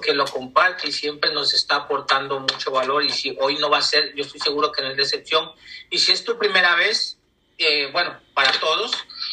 que lo comparte y siempre nos está aportando mucho valor y si hoy no va a ser, yo estoy seguro que no es decepción. Y si es tu primera vez, eh, bueno, para todos,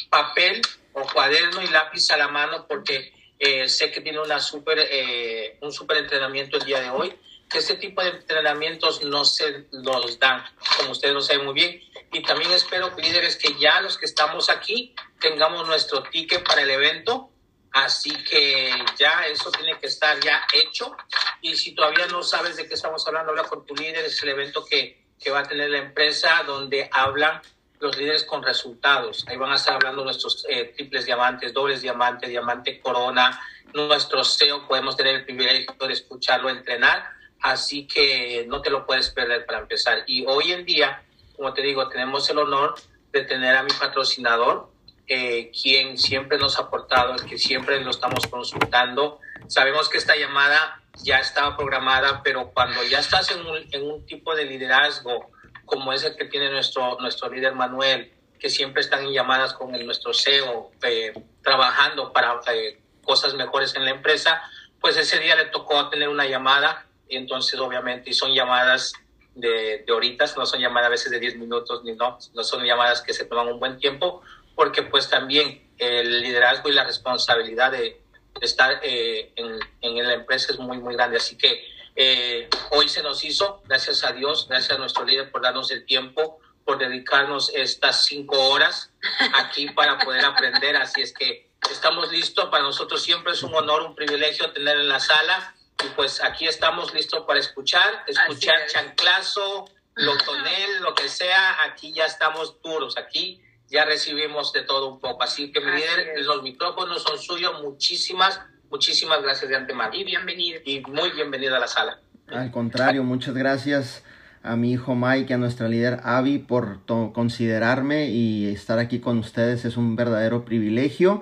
papel o cuaderno y lápiz a la mano porque eh, sé que tiene una super, eh, un super entrenamiento el día de hoy, que este tipo de entrenamientos no se los dan, como ustedes lo saben muy bien. Y también espero, líderes, que ya los que estamos aquí tengamos nuestro ticket para el evento. Así que ya eso tiene que estar ya hecho. Y si todavía no sabes de qué estamos hablando, habla con tu líder. Es el evento que, que va a tener la empresa donde hablan los líderes con resultados. Ahí van a estar hablando nuestros eh, triples diamantes, dobles diamantes, diamante corona, nuestro SEO. Podemos tener el privilegio de escucharlo entrenar. Así que no te lo puedes perder para empezar. Y hoy en día, como te digo, tenemos el honor de tener a mi patrocinador, eh, quien siempre nos ha aportado, el que siempre lo estamos consultando. Sabemos que esta llamada ya estaba programada, pero cuando ya estás en un, en un tipo de liderazgo, como es el que tiene nuestro, nuestro líder Manuel, que siempre están en llamadas con el, nuestro CEO, eh, trabajando para eh, cosas mejores en la empresa, pues ese día le tocó tener una llamada y entonces obviamente y son llamadas de, de horitas, no son llamadas a veces de 10 minutos, ni no, no son llamadas que se toman un buen tiempo, porque pues también el liderazgo y la responsabilidad de, estar eh, en, en la empresa es muy, muy grande. Así que eh, hoy se nos hizo, gracias a Dios, gracias a nuestro líder por darnos el tiempo, por dedicarnos estas cinco horas aquí para poder aprender. Así es que estamos listos. Para nosotros siempre es un honor, un privilegio tener en la sala. Y pues aquí estamos listos para escuchar, escuchar chanclazo, lotonel, lo que sea. Aquí ya estamos duros. Aquí ya recibimos de todo un poco. Así que mi líder, los micrófonos son suyos. Muchísimas Muchísimas gracias de antemano. Y bienvenido. Y muy bienvenido a la sala. Al contrario, muchas gracias a mi hijo Mike y a nuestra líder Abby por considerarme y estar aquí con ustedes. Es un verdadero privilegio.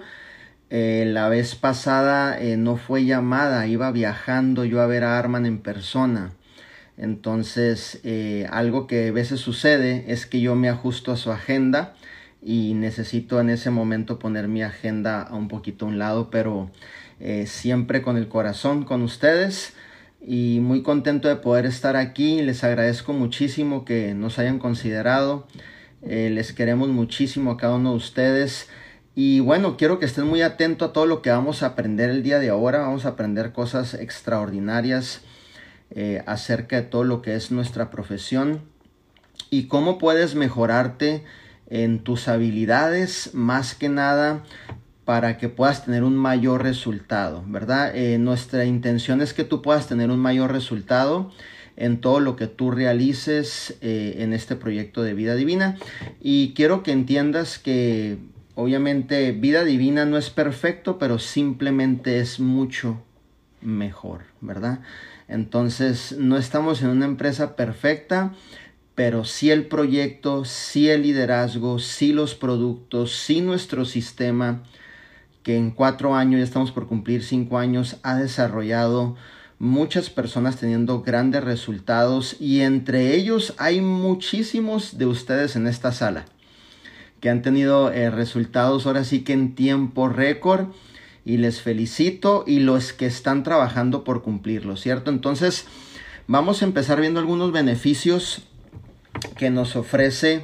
Eh, la vez pasada eh, no fue llamada, iba viajando yo a ver a Arman en persona. Entonces, eh, algo que a veces sucede es que yo me ajusto a su agenda y necesito en ese momento poner mi agenda a un poquito a un lado, pero eh, siempre con el corazón con ustedes y muy contento de poder estar aquí. Les agradezco muchísimo que nos hayan considerado. Eh, les queremos muchísimo a cada uno de ustedes. Y bueno, quiero que estén muy atentos a todo lo que vamos a aprender el día de ahora. Vamos a aprender cosas extraordinarias eh, acerca de todo lo que es nuestra profesión y cómo puedes mejorarte en tus habilidades, más que nada para que puedas tener un mayor resultado, ¿verdad? Eh, nuestra intención es que tú puedas tener un mayor resultado en todo lo que tú realices eh, en este proyecto de vida divina. Y quiero que entiendas que obviamente vida divina no es perfecto, pero simplemente es mucho mejor, ¿verdad? Entonces no estamos en una empresa perfecta, pero sí el proyecto, sí el liderazgo, sí los productos, sí nuestro sistema, que en cuatro años, ya estamos por cumplir cinco años, ha desarrollado muchas personas teniendo grandes resultados y entre ellos hay muchísimos de ustedes en esta sala que han tenido eh, resultados ahora sí que en tiempo récord y les felicito y los que están trabajando por cumplirlo, ¿cierto? Entonces vamos a empezar viendo algunos beneficios que nos ofrece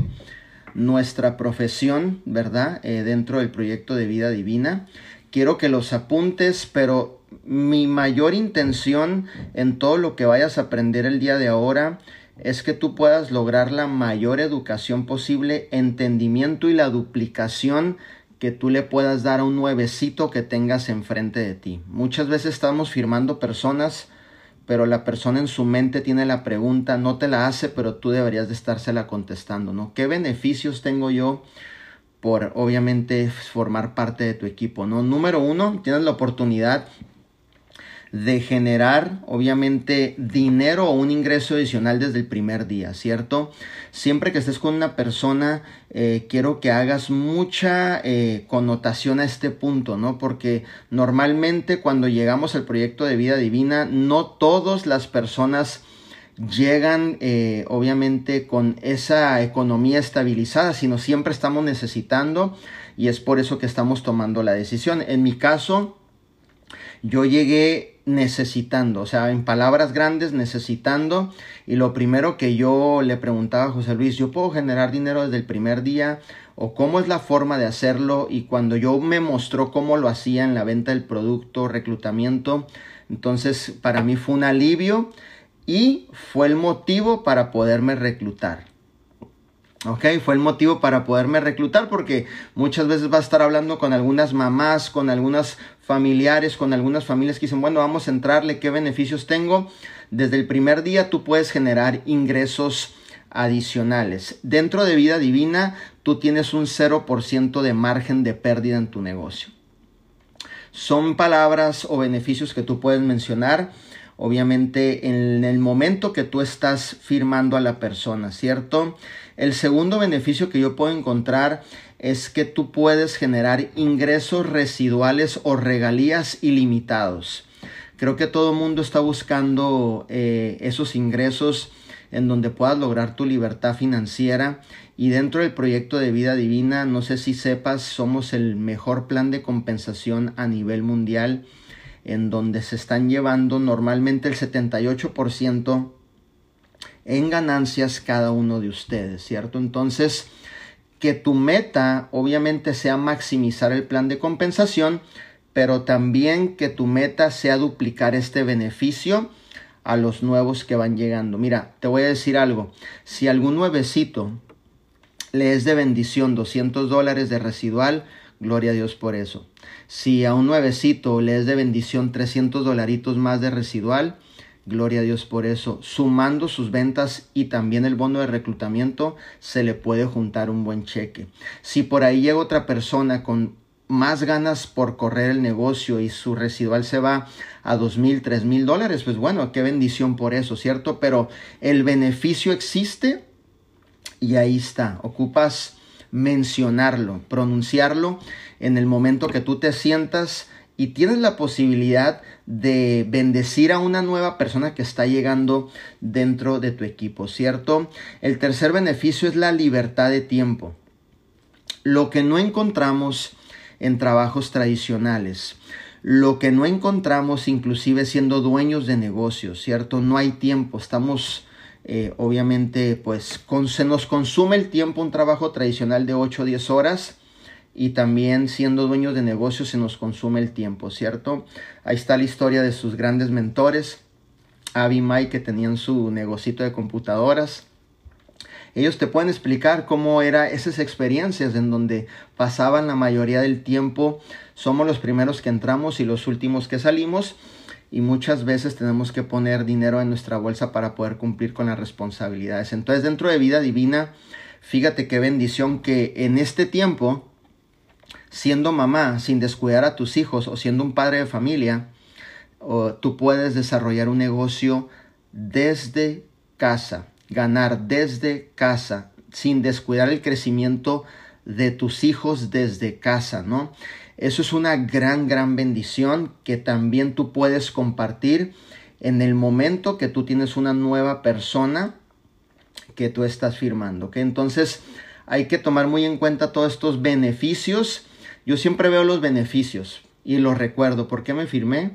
nuestra profesión, ¿verdad? Eh, dentro del proyecto de vida divina. Quiero que los apuntes, pero mi mayor intención en todo lo que vayas a aprender el día de ahora es que tú puedas lograr la mayor educación posible, entendimiento y la duplicación que tú le puedas dar a un nuevecito que tengas enfrente de ti. Muchas veces estamos firmando personas pero la persona en su mente tiene la pregunta, no te la hace, pero tú deberías de estársela contestando, ¿no? ¿Qué beneficios tengo yo por obviamente formar parte de tu equipo, ¿no? Número uno, tienes la oportunidad de generar obviamente dinero o un ingreso adicional desde el primer día, ¿cierto? Siempre que estés con una persona, eh, quiero que hagas mucha eh, connotación a este punto, ¿no? Porque normalmente cuando llegamos al proyecto de vida divina, no todas las personas llegan eh, obviamente con esa economía estabilizada, sino siempre estamos necesitando y es por eso que estamos tomando la decisión. En mi caso, yo llegué necesitando, o sea, en palabras grandes, necesitando. Y lo primero que yo le preguntaba a José Luis, ¿yo puedo generar dinero desde el primer día? ¿O cómo es la forma de hacerlo? Y cuando yo me mostró cómo lo hacía en la venta del producto, reclutamiento, entonces para mí fue un alivio y fue el motivo para poderme reclutar. Ok, fue el motivo para poderme reclutar porque muchas veces va a estar hablando con algunas mamás, con algunas familiares, con algunas familias que dicen, bueno, vamos a entrarle, ¿qué beneficios tengo? Desde el primer día tú puedes generar ingresos adicionales. Dentro de vida divina, tú tienes un 0% de margen de pérdida en tu negocio. Son palabras o beneficios que tú puedes mencionar obviamente en el momento que tú estás firmando a la persona, ¿cierto? El segundo beneficio que yo puedo encontrar es que tú puedes generar ingresos residuales o regalías ilimitados. Creo que todo el mundo está buscando eh, esos ingresos en donde puedas lograr tu libertad financiera y dentro del proyecto de vida divina, no sé si sepas, somos el mejor plan de compensación a nivel mundial en donde se están llevando normalmente el 78% en ganancias cada uno de ustedes, ¿cierto? Entonces, que tu meta obviamente sea maximizar el plan de compensación, pero también que tu meta sea duplicar este beneficio a los nuevos que van llegando. Mira, te voy a decir algo, si algún nuevecito le es de bendición 200 dólares de residual, gloria a Dios por eso. Si a un nuevecito le es de bendición 300 dolaritos más de residual, gloria a Dios por eso. Sumando sus ventas y también el bono de reclutamiento, se le puede juntar un buen cheque. Si por ahí llega otra persona con más ganas por correr el negocio y su residual se va a dos mil, tres mil dólares, pues bueno, qué bendición por eso, ¿cierto? Pero el beneficio existe y ahí está. Ocupas mencionarlo, pronunciarlo en el momento que tú te sientas y tienes la posibilidad de bendecir a una nueva persona que está llegando dentro de tu equipo, ¿cierto? El tercer beneficio es la libertad de tiempo. Lo que no encontramos en trabajos tradicionales, lo que no encontramos inclusive siendo dueños de negocios, ¿cierto? No hay tiempo, estamos eh, obviamente pues se nos consume el tiempo un trabajo tradicional de 8 o 10 horas y también siendo dueños de negocios se nos consume el tiempo, ¿cierto? Ahí está la historia de sus grandes mentores, Abby y Mike, que tenían su negocito de computadoras. Ellos te pueden explicar cómo eran esas experiencias en donde pasaban la mayoría del tiempo. Somos los primeros que entramos y los últimos que salimos. Y muchas veces tenemos que poner dinero en nuestra bolsa para poder cumplir con las responsabilidades. Entonces, dentro de vida divina, fíjate qué bendición que en este tiempo siendo mamá sin descuidar a tus hijos o siendo un padre de familia, tú puedes desarrollar un negocio desde casa, ganar desde casa, sin descuidar el crecimiento de tus hijos desde casa, ¿no? Eso es una gran, gran bendición que también tú puedes compartir en el momento que tú tienes una nueva persona que tú estás firmando, ¿ok? Entonces hay que tomar muy en cuenta todos estos beneficios yo siempre veo los beneficios y los recuerdo. ¿Por qué me firmé?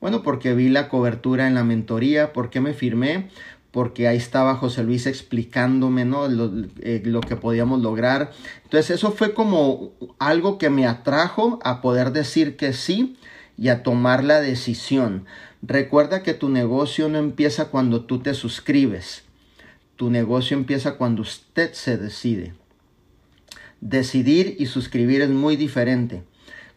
Bueno, porque vi la cobertura en la mentoría. ¿Por qué me firmé? Porque ahí estaba José Luis explicándome ¿no? lo, eh, lo que podíamos lograr. Entonces eso fue como algo que me atrajo a poder decir que sí y a tomar la decisión. Recuerda que tu negocio no empieza cuando tú te suscribes. Tu negocio empieza cuando usted se decide. Decidir y suscribir es muy diferente.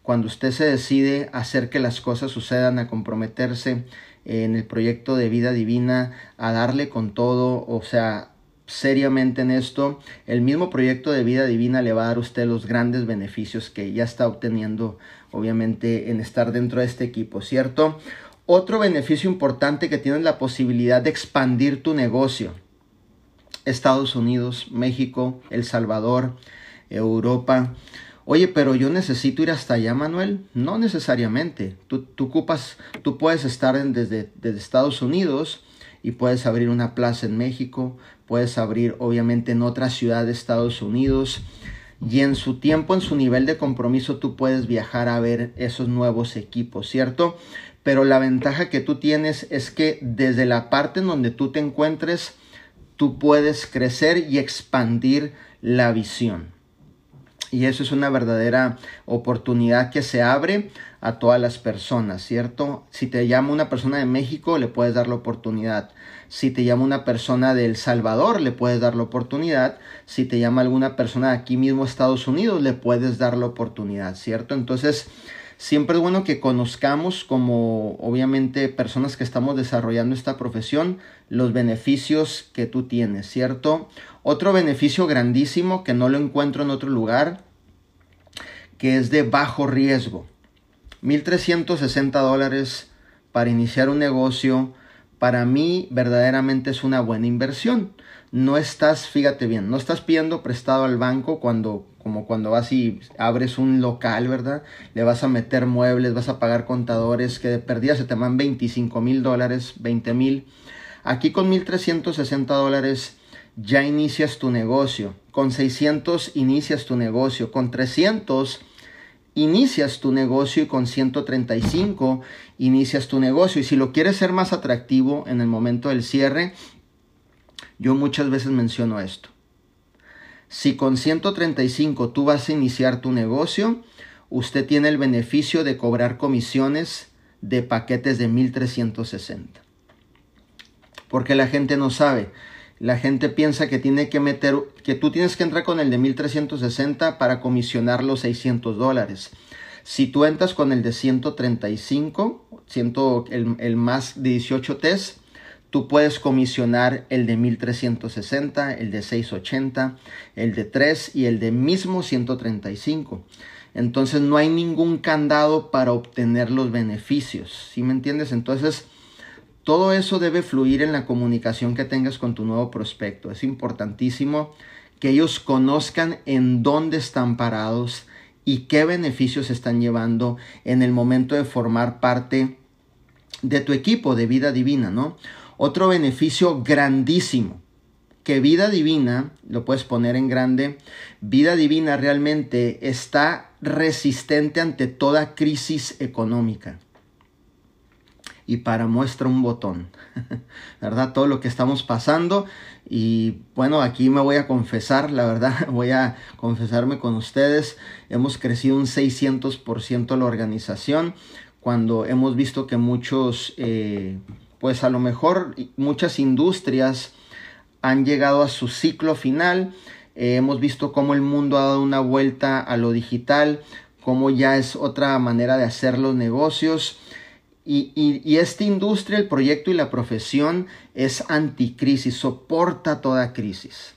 Cuando usted se decide hacer que las cosas sucedan, a comprometerse en el proyecto de vida divina, a darle con todo, o sea, seriamente en esto, el mismo proyecto de vida divina le va a dar a usted los grandes beneficios que ya está obteniendo, obviamente, en estar dentro de este equipo, ¿cierto? Otro beneficio importante que tienes la posibilidad de expandir tu negocio. Estados Unidos, México, El Salvador, Europa. Oye, pero yo necesito ir hasta allá, Manuel. No necesariamente. Tú, ocupas, tú puedes estar desde, desde Estados Unidos y puedes abrir una plaza en México, puedes abrir obviamente en otra ciudad de Estados Unidos y en su tiempo, en su nivel de compromiso, tú puedes viajar a ver esos nuevos equipos, ¿cierto? pero la ventaja que tú tienes es que desde la parte en donde tú te encuentres, tú puedes crecer y expandir la visión. Y eso es una verdadera oportunidad que se abre a todas las personas, ¿cierto? Si te llama una persona de México, le puedes dar la oportunidad. Si te llama una persona de El Salvador, le puedes dar la oportunidad. Si te llama alguna persona de aquí mismo Estados Unidos, le puedes dar la oportunidad, ¿cierto? Entonces, siempre es bueno que conozcamos como obviamente personas que estamos desarrollando esta profesión los beneficios que tú tienes, ¿cierto? Otro beneficio grandísimo que no lo encuentro en otro lugar, que es de bajo riesgo. 1.360 dólares para iniciar un negocio, para mí verdaderamente es una buena inversión. No estás, fíjate bien, no estás pidiendo prestado al banco cuando, como cuando vas y abres un local, ¿verdad? Le vas a meter muebles, vas a pagar contadores que de perdida se te van 25 mil dólares, 20 mil. Aquí con 1.360 dólares ya inicias tu negocio. Con 600 inicias tu negocio. Con 300 inicias tu negocio y con 135 inicias tu negocio. Y si lo quieres ser más atractivo en el momento del cierre, yo muchas veces menciono esto. Si con 135 tú vas a iniciar tu negocio, usted tiene el beneficio de cobrar comisiones de paquetes de 1360. Porque la gente no sabe. La gente piensa que tiene que meter, que tú tienes que entrar con el de 1360 para comisionar los 600 dólares. Si tú entras con el de 135, el, el más de 18 test, tú puedes comisionar el de 1360, el de 680, el de 3 y el de mismo 135. Entonces no hay ningún candado para obtener los beneficios. ¿Sí me entiendes? Entonces todo eso debe fluir en la comunicación que tengas con tu nuevo prospecto. Es importantísimo que ellos conozcan en dónde están parados y qué beneficios están llevando en el momento de formar parte de tu equipo de vida divina, ¿no? Otro beneficio grandísimo, que vida divina, lo puedes poner en grande, vida divina realmente está resistente ante toda crisis económica y para muestra un botón, ¿verdad? Todo lo que estamos pasando. Y bueno, aquí me voy a confesar, la verdad, voy a confesarme con ustedes, hemos crecido un 600% la organización. Cuando hemos visto que muchos, eh, pues a lo mejor muchas industrias han llegado a su ciclo final, eh, hemos visto cómo el mundo ha dado una vuelta a lo digital, cómo ya es otra manera de hacer los negocios, y, esta industria, el proyecto y la profesión es anticrisis, soporta toda crisis.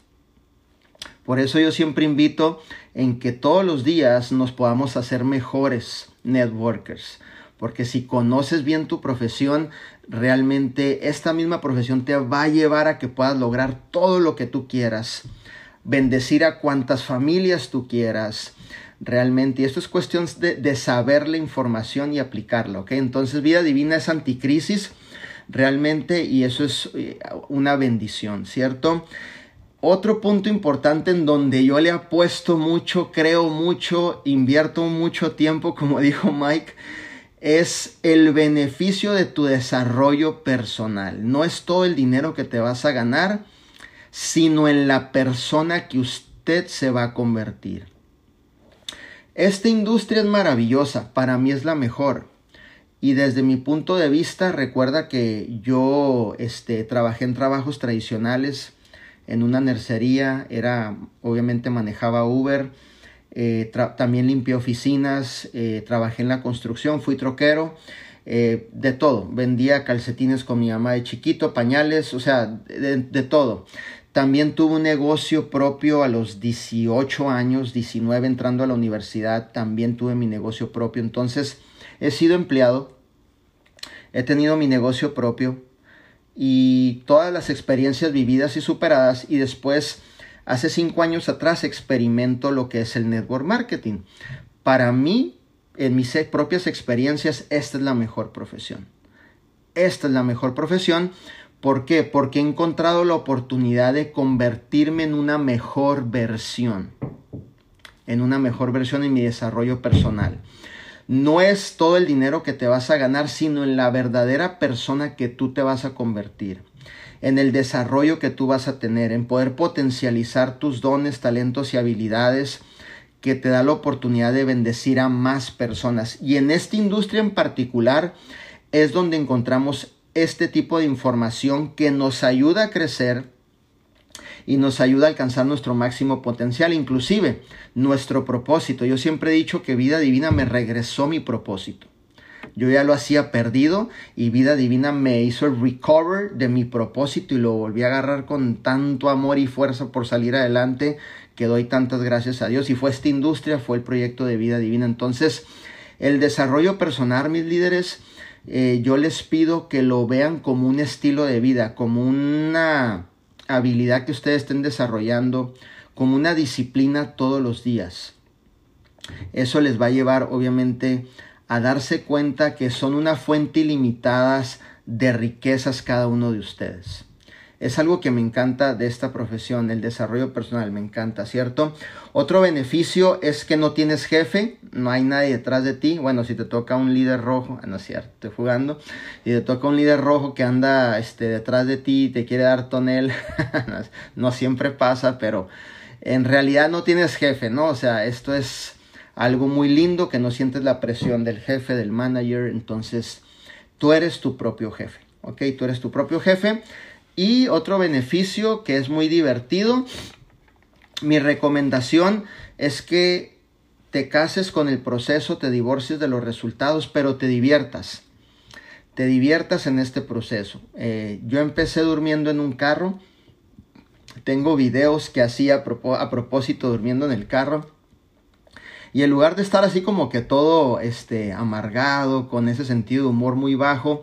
Por eso yo siempre invito en que todos los días nos podamos hacer mejores networkers. Porque si conoces bien tu profesión, realmente esta misma profesión te va a llevar a que puedas lograr todo lo que tú quieras. Bendecir a cuantas familias tú quieras realmente. Y esto es cuestión de, saber la información y aplicarla, ¿ok? Entonces vida divina es anticrisis realmente y eso es eh, una bendición, ¿cierto? Otro punto importante en donde yo le apuesto mucho, creo mucho, invierto mucho tiempo, como dijo Mike, es el beneficio de tu desarrollo personal. No es todo el dinero que te vas a ganar, sino en la persona que usted se va a convertir. Esta industria es maravillosa, para mí es la mejor. Y desde mi punto de vista, recuerda que yo este, trabajé en trabajos tradicionales, en una nercería, era, obviamente manejaba Uber, eh, también limpié oficinas, eh, trabajé en la construcción, fui troquero, eh, de todo, vendía calcetines con mi mamá de chiquito, pañales, o sea, de todo. También tuve un negocio propio a los 18 años, 19 entrando a la universidad, también tuve mi negocio propio. Entonces, he sido empleado, he tenido mi negocio propio y todas las experiencias vividas y superadas y después, hace cinco años atrás, experimento lo que es el network marketing. Para mí, en mis propias experiencias, esta es la mejor profesión. Esta es la mejor profesión ¿Por qué? Porque he encontrado la oportunidad de convertirme en una mejor versión, en una mejor versión en mi desarrollo personal. no es todo el dinero que te vas a ganar, sino en la verdadera persona que tú te vas a convertir, en el desarrollo que tú vas a tener, en poder potencializar tus dones, talentos y habilidades que te da la oportunidad de bendecir a más personas. Y en esta industria en particular es donde encontramos este tipo de información que nos ayuda a crecer y nos ayuda a alcanzar nuestro máximo potencial, inclusive nuestro propósito. Yo siempre he dicho que vida divina me regresó mi propósito. Yo ya lo hacía perdido y vida divina me hizo el recover de mi propósito y lo volví a agarrar con tanto amor y fuerza por salir adelante que doy tantas gracias a Dios. Y fue esta industria, fue el proyecto de vida divina. Entonces, el desarrollo personal, mis líderes, eh, yo les pido que lo vean como un estilo de vida, como una habilidad que ustedes estén desarrollando, como una disciplina todos los días. Eso les va a llevar obviamente a darse cuenta que son una fuente ilimitada de riquezas cada uno de ustedes. Es algo que me encanta de esta profesión, el desarrollo personal, me encanta, ¿cierto? Otro beneficio es que no tienes jefe, no hay nadie detrás de ti. Bueno, si te toca un líder rojo, ah, no es cierto, estoy jugando, y te toca un líder rojo que anda este, detrás de ti y te quiere dar tonel, no siempre pasa, pero en realidad no tienes jefe, ¿no? O sea, esto es algo muy lindo que no sientes la presión del jefe, del manager, entonces tú eres tu propio jefe, ¿ok? Tú eres tu propio jefe y otro beneficio que es muy divertido, mi recomendación es que te cases con el proceso, te divorcies de los resultados, pero te diviertas. Te diviertas en este proceso. Eh, yo empecé durmiendo en un carro. Tengo videos que hacía a, propósito durmiendo en el carro. Y en lugar de estar así como que todo este, amargado, con ese sentido de humor muy bajo,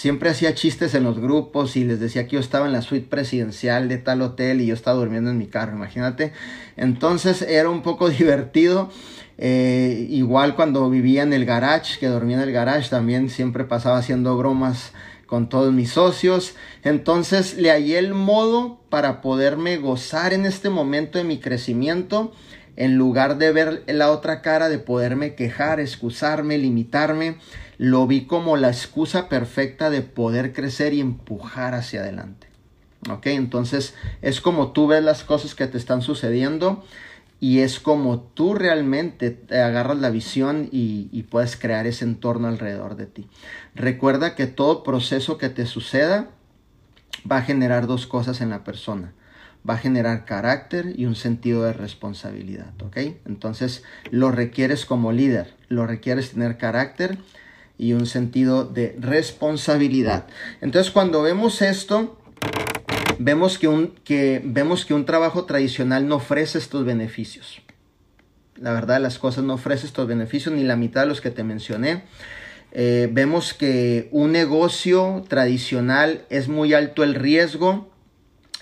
siempre hacía chistes en los grupos y les decía que yo estaba en la suite presidencial de tal hotel y yo estaba durmiendo en mi carro, imagínate. Entonces era un poco divertido. Eh, igual cuando vivía en el garage, que dormía en el garage, también siempre pasaba haciendo bromas con todos mis socios. Entonces le hallé el modo para poderme gozar en este momento de mi crecimiento en lugar de ver la otra cara de poderme quejar, excusarme, limitarme, lo vi como la excusa perfecta de poder crecer y empujar hacia adelante. ¿Ok? Entonces es como tú ves las cosas que te están sucediendo y es como tú realmente te agarras la visión y, y puedes crear ese entorno alrededor de ti. Recuerda que todo proceso que te suceda va a generar dos cosas en la persona va a generar carácter y un sentido de responsabilidad, ¿ok? Entonces lo requieres como líder, lo requieres tener carácter y un sentido de responsabilidad. Entonces cuando vemos esto, vemos que un, que, vemos que un trabajo tradicional no ofrece estos beneficios. La verdad, las cosas no ofrece estos beneficios, ni la mitad de los que te mencioné. Eh, vemos que un negocio tradicional es muy alto el riesgo,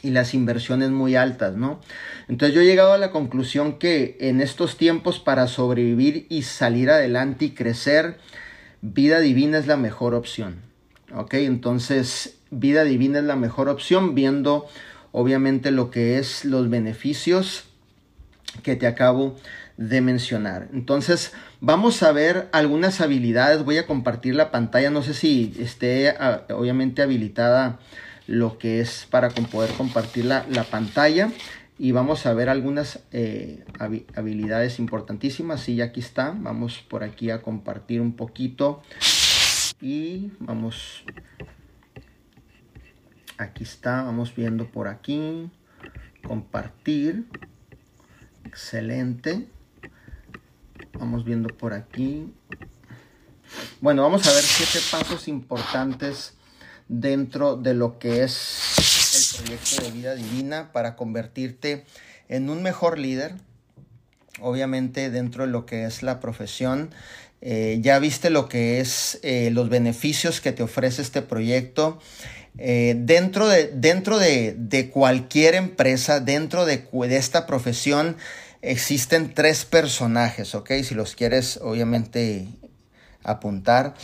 y las inversiones muy altas, ¿no? Entonces yo he llegado a la conclusión que en estos tiempos para sobrevivir y salir adelante y crecer, vida divina es la mejor opción, ¿ok? Entonces vida divina es la mejor opción viendo obviamente lo que es los beneficios que te acabo de mencionar. Entonces vamos a ver algunas habilidades, voy a compartir la pantalla, no sé si esté ah, obviamente habilitada lo que es para poder compartir la, pantalla. Y vamos a ver algunas eh, habilidades importantísimas. y aquí está, vamos por aquí a compartir un poquito. Y vamos, aquí está, vamos viendo por aquí, compartir, excelente, vamos viendo por aquí. Bueno, vamos a ver siete pasos importantes dentro de lo que es el proyecto de vida divina para convertirte en un mejor líder, obviamente dentro de lo que es la profesión. Eh, ya viste lo que es eh, los beneficios que te ofrece este proyecto. Eh, dentro de, dentro de, de, cualquier empresa, dentro de, de, esta profesión, existen tres personajes, ¿ok? Si los quieres, obviamente, apuntar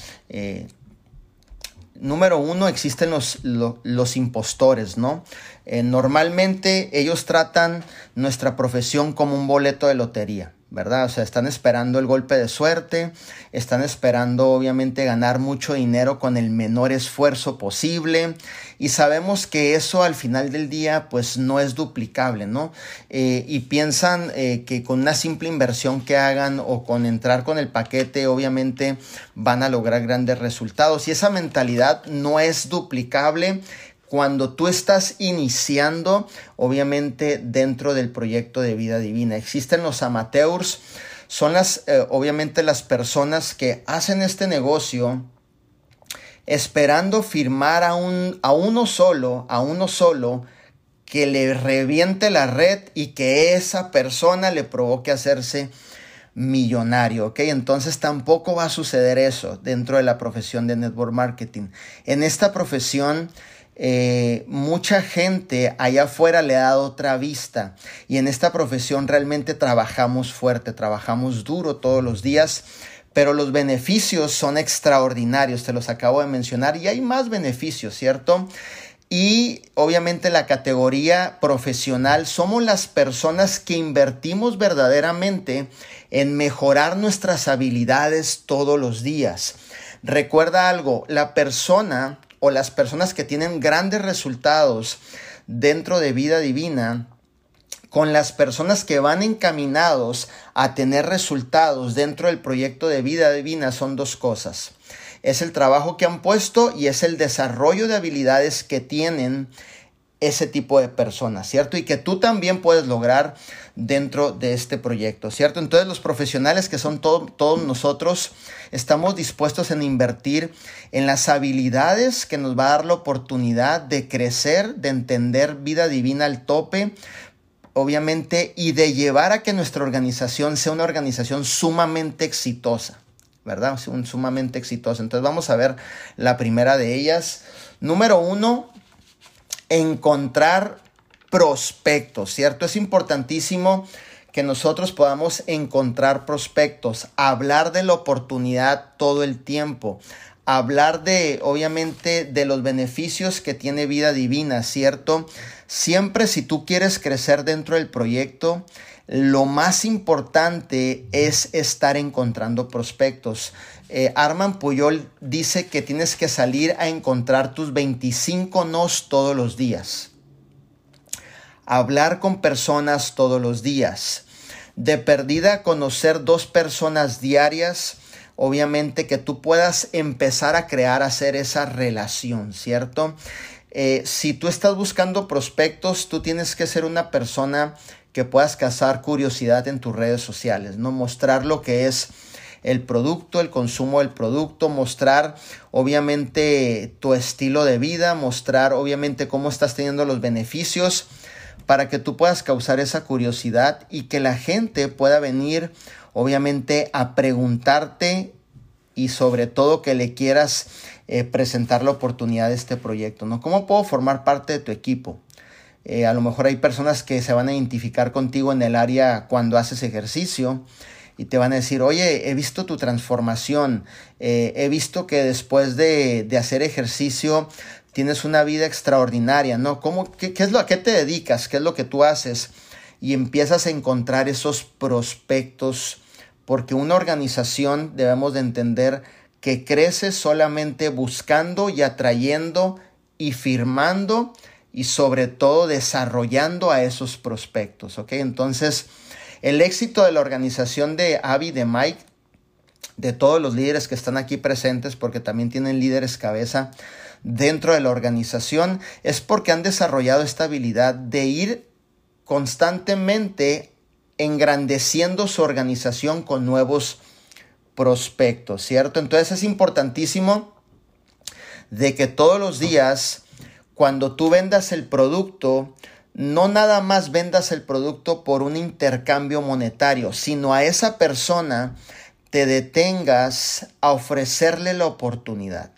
número uno, existen los, los, impostores, ¿no? Eh, normalmente ellos tratan nuestra profesión como un boleto de lotería. ¿Verdad? O sea, están esperando el golpe de suerte, están esperando obviamente ganar mucho dinero con el menor esfuerzo posible y sabemos que eso al final del día pues no es duplicable, ¿no? Eh, y piensan eh, que con una simple inversión que hagan o con entrar con el paquete obviamente van a lograr grandes resultados y esa mentalidad no es duplicable cuando tú estás iniciando, obviamente dentro del proyecto de vida divina. Existen los amateurs, son las, eh, obviamente las personas que hacen este negocio esperando firmar a, un, a uno solo, a uno solo, que le reviente la red y que esa persona le provoque hacerse millonario, ¿ok? Entonces tampoco va a suceder eso dentro de la profesión de network marketing. En esta profesión eh, mucha gente allá afuera le ha dado otra vista y en esta profesión realmente trabajamos fuerte, trabajamos duro todos los días, pero los beneficios son extraordinarios, te los acabo de mencionar y hay más beneficios, ¿cierto? Y obviamente la categoría profesional somos las personas que invertimos verdaderamente en mejorar nuestras habilidades todos los días. Recuerda algo, la persona o las personas que tienen grandes resultados dentro de vida divina, con las personas que van encaminados a tener resultados dentro del proyecto de vida divina son dos cosas. Es el trabajo que han puesto y es el desarrollo de habilidades que tienen ese tipo de personas, ¿cierto? Y que tú también puedes lograr dentro de este proyecto, ¿cierto? Entonces los profesionales que son todos nosotros estamos dispuestos en invertir en las habilidades que nos va a dar la oportunidad de crecer, de entender vida divina al tope, obviamente, y de llevar a que nuestra organización sea una organización sumamente exitosa, ¿verdad? Sumamente exitosa. Entonces vamos a ver la primera de ellas. Número uno, encontrar prospectos, ¿cierto? Es importantísimo que nosotros podamos encontrar prospectos, hablar de la oportunidad todo el tiempo, hablar de, obviamente, de los beneficios que tiene vida divina, ¿cierto? Siempre si tú quieres crecer dentro del proyecto, lo más importante es estar encontrando prospectos. Eh, Arman Puyol dice que tienes que salir a encontrar tus 25 nos todos los días. Hablar con personas todos los días. De perdida conocer dos personas diarias. Obviamente que tú puedas empezar a crear, hacer esa relación, ¿cierto? Eh, si tú estás buscando prospectos, tú tienes que ser una persona que puedas cazar curiosidad en tus redes sociales, ¿no? Mostrar lo que es el producto, el consumo del producto, mostrar obviamente tu estilo de vida, mostrar obviamente cómo estás teniendo los beneficios para que tú puedas causar esa curiosidad y que la gente pueda venir obviamente a preguntarte y sobre todo que le quieras eh, presentar la oportunidad de este proyecto, ¿no? ¿Cómo puedo formar parte de tu equipo? Eh, a lo mejor hay personas que se van a identificar contigo en el área cuando haces ejercicio y te van a decir, oye, he visto tu transformación, eh, he visto que después de, hacer ejercicio tienes una vida extraordinaria, ¿no? ¿Cómo, qué, es lo, ¿A qué te dedicas? ¿Qué es lo que tú haces? Y empiezas a encontrar esos prospectos, porque una organización debemos de entender que crece solamente buscando y atrayendo y firmando y sobre todo desarrollando a esos prospectos, ¿ok? Entonces, el éxito de la organización de Avi, de Mike, de todos los líderes que están aquí presentes, porque también tienen líderes cabeza dentro de la organización, es porque han desarrollado esta habilidad de ir constantemente engrandeciendo su organización con nuevos prospectos, ¿cierto? Entonces es importantísimo de que todos los días, cuando tú vendas el producto, no nada más vendas el producto por un intercambio monetario, sino a esa persona te detengas a ofrecerle la oportunidad.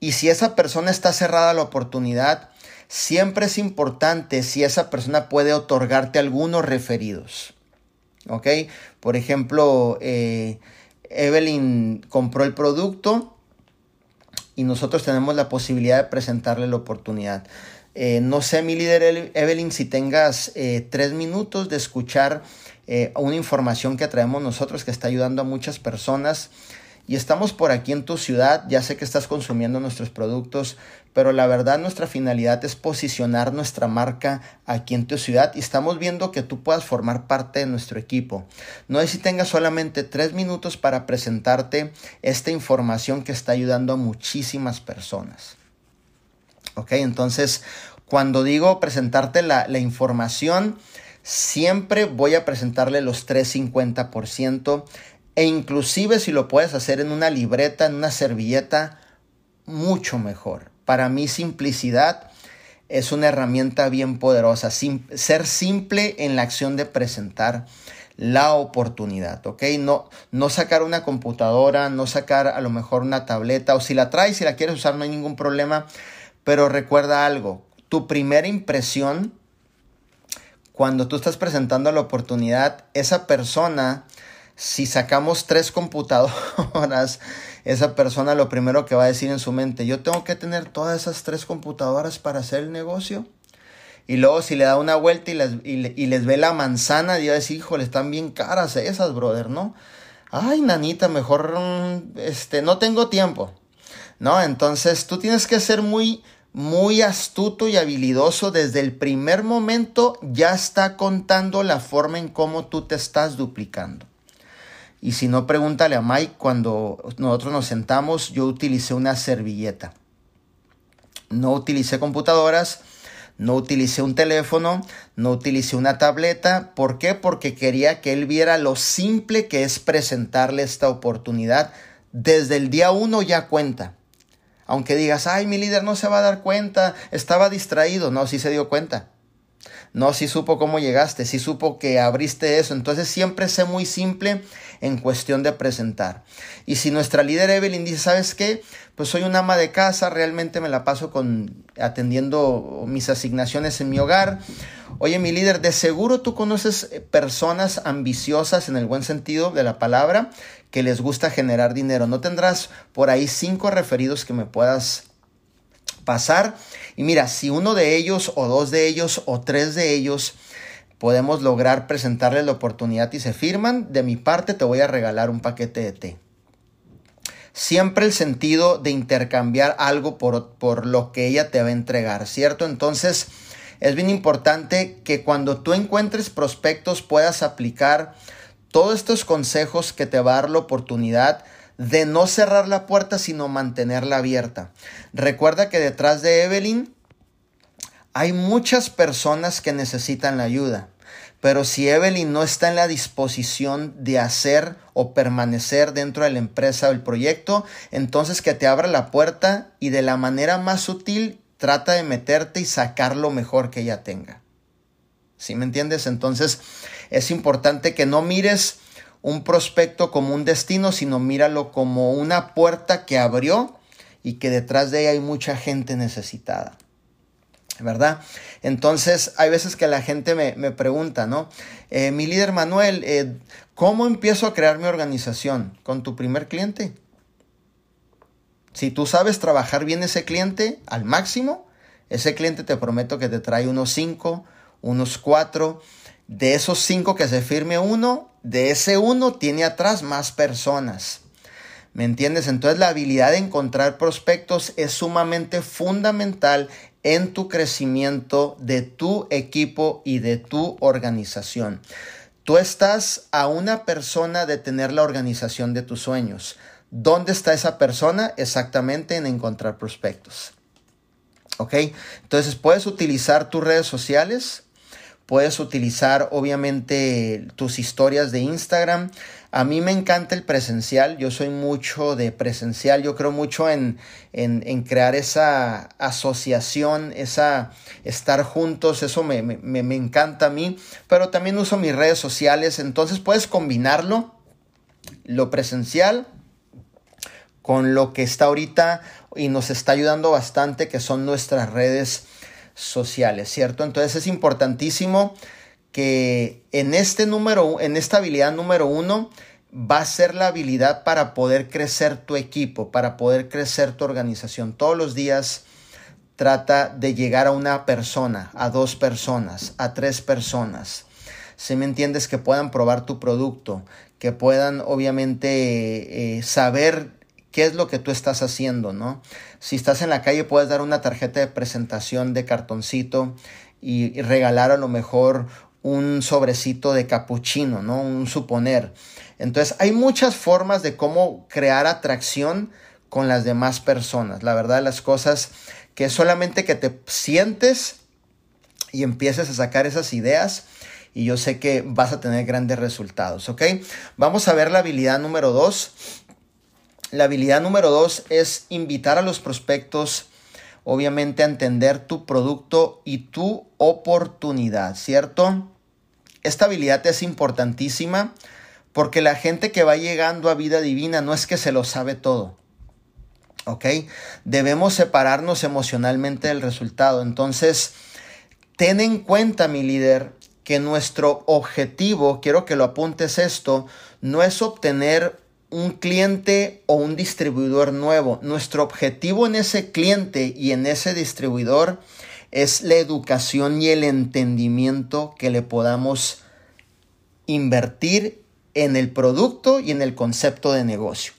Y si esa persona está cerrada a la oportunidad, siempre es importante si esa persona puede otorgarte algunos referidos. ¿Ok? Por ejemplo, eh, Evelyn compró el producto y nosotros tenemos la posibilidad de presentarle la oportunidad. Eh, no sé, mi líder Evelyn, si tengas eh, tres minutos de escuchar una información que traemos nosotros que está ayudando a muchas personas. Y estamos por aquí en tu ciudad, ya sé que estás consumiendo nuestros productos, pero la verdad nuestra finalidad es posicionar nuestra marca aquí en tu ciudad y estamos viendo que tú puedas formar parte de nuestro equipo. No es si tengas solamente tres minutos para presentarte esta información que está ayudando a muchísimas personas. Ok, entonces cuando digo presentarte la, la información, siempre voy a presentarle los 350% e inclusive si lo puedes hacer en una libreta, en una servilleta, mucho mejor. Para mí simplicidad es una herramienta bien poderosa. ser simple en la acción de presentar la oportunidad. No, no sacar una computadora, no sacar a lo mejor una tableta o si la traes, si la quieres usar no hay ningún problema, pero recuerda algo, tu primera impresión cuando tú estás presentando la oportunidad, esa persona si sacamos tres computadoras, esa persona lo primero que va a decir en su mente, yo tengo que tener todas esas tres computadoras para hacer el negocio. Y luego si le da una vuelta y les, y, ve la manzana, y va a decir, híjole, están bien caras esas, brother, ¿no? Ay, nanita, mejor, mm, este, no tengo tiempo. ¿No? Entonces tú tienes que ser muy, muy astuto y habilidoso. Desde el primer momento ya está contando la forma en cómo tú te estás duplicando. Y si no, pregúntale a Mike, cuando nosotros nos sentamos, yo utilicé una servilleta. No utilicé computadoras, no utilicé un teléfono, no utilicé una tableta. ¿Por qué? Porque quería que él viera lo simple que es presentarle esta oportunidad. Desde el día uno ya cuenta. Aunque digas, ay, mi líder no se va a dar cuenta, estaba distraído. No, sí se dio cuenta. No, sí supo cómo llegaste, sí supo que abriste eso. Entonces siempre sé muy simple en cuestión de presentar. Y si nuestra líder Evelyn dice, ¿sabes qué? Pues soy una ama de casa, realmente me la paso con atendiendo mis asignaciones en mi hogar. Oye, mi líder, de seguro tú conoces eh, personas ambiciosas en el buen sentido de la palabra que les gusta generar dinero. ¿No tendrás por ahí cinco referidos que me puedas pasar? Y mira, si uno de ellos o dos de ellos o tres de ellos podemos lograr presentarle la oportunidad y se firman, de mi parte te voy a regalar un paquete de té. Siempre el sentido de intercambiar algo por, por lo que ella te va a entregar, ¿cierto? Entonces es bien importante que cuando tú encuentres prospectos puedas aplicar todos estos consejos que te va a dar la oportunidad de no cerrar la puerta, sino mantenerla abierta. Recuerda que detrás de Evelyn hay muchas personas que necesitan la ayuda. Pero si Evelyn no está en la disposición de hacer o permanecer dentro de la empresa o el proyecto, entonces que te abra la puerta y de la manera más sutil trata de meterte y sacar lo mejor que ella tenga. ¿Sí me entiendes? Entonces es importante que no mires un prospecto como un destino, sino míralo como una puerta que abrió y que detrás de ella hay mucha gente necesitada. ¿verdad? Entonces, hay veces que la gente me, pregunta, ¿no? Eh, mi líder Manuel, eh, ¿cómo empiezo a crear mi organización? ¿Con tu primer cliente? Si tú sabes trabajar bien ese cliente al máximo, ese cliente te prometo que te trae unos 5, unos 4. De esos 5 que se firme uno, de ese uno tiene atrás más personas. ¿Me entiendes? Entonces la habilidad de encontrar prospectos es sumamente fundamental en tu crecimiento de tu equipo y de tu organización. Tú estás a una persona de tener la organización de tus sueños. ¿Dónde está esa persona? Exactamente en encontrar prospectos. ¿Ok? Entonces puedes utilizar tus redes sociales, puedes utilizar obviamente tus historias de Instagram, a mí me encanta el presencial, yo soy mucho de presencial, yo creo mucho en, en, crear esa asociación, esa estar juntos, eso me, me, encanta a mí, pero también uso mis redes sociales, entonces puedes combinarlo, lo presencial, con lo que está ahorita y nos está ayudando bastante, que son nuestras redes sociales, ¿cierto? Entonces es importantísimo que en este número, en esta habilidad número uno, va a ser la habilidad para poder crecer tu equipo, para poder crecer tu organización. Todos los días trata de llegar a una persona, a dos personas, a tres personas. Si me entiendes, que puedan probar tu producto, que puedan obviamente eh, saber qué es lo que tú estás haciendo, ¿no? Si estás en la calle puedes dar una tarjeta de presentación de cartoncito y, regalar a lo mejor un sobrecito de capuchino, ¿no? Un suponer. Entonces hay muchas formas de cómo crear atracción con las demás personas. La verdad las cosas que solamente que te sientes y empieces a sacar esas ideas y yo sé que vas a tener grandes resultados, ¿ok? Vamos a ver la habilidad número dos. La habilidad número dos es invitar a los prospectos, obviamente, a entender tu producto y tu oportunidad, ¿cierto? Esta habilidad es importantísima porque la gente que va llegando a vida divina no es que se lo sabe todo. ¿Ok? Debemos separarnos emocionalmente del resultado. Entonces, ten en cuenta, mi líder, que nuestro objetivo, quiero que lo apuntes esto, no es obtener un cliente o un distribuidor nuevo. Nuestro objetivo en ese cliente y en ese distribuidor es la educación y el entendimiento que le podamos invertir en el producto y en el concepto de negocio.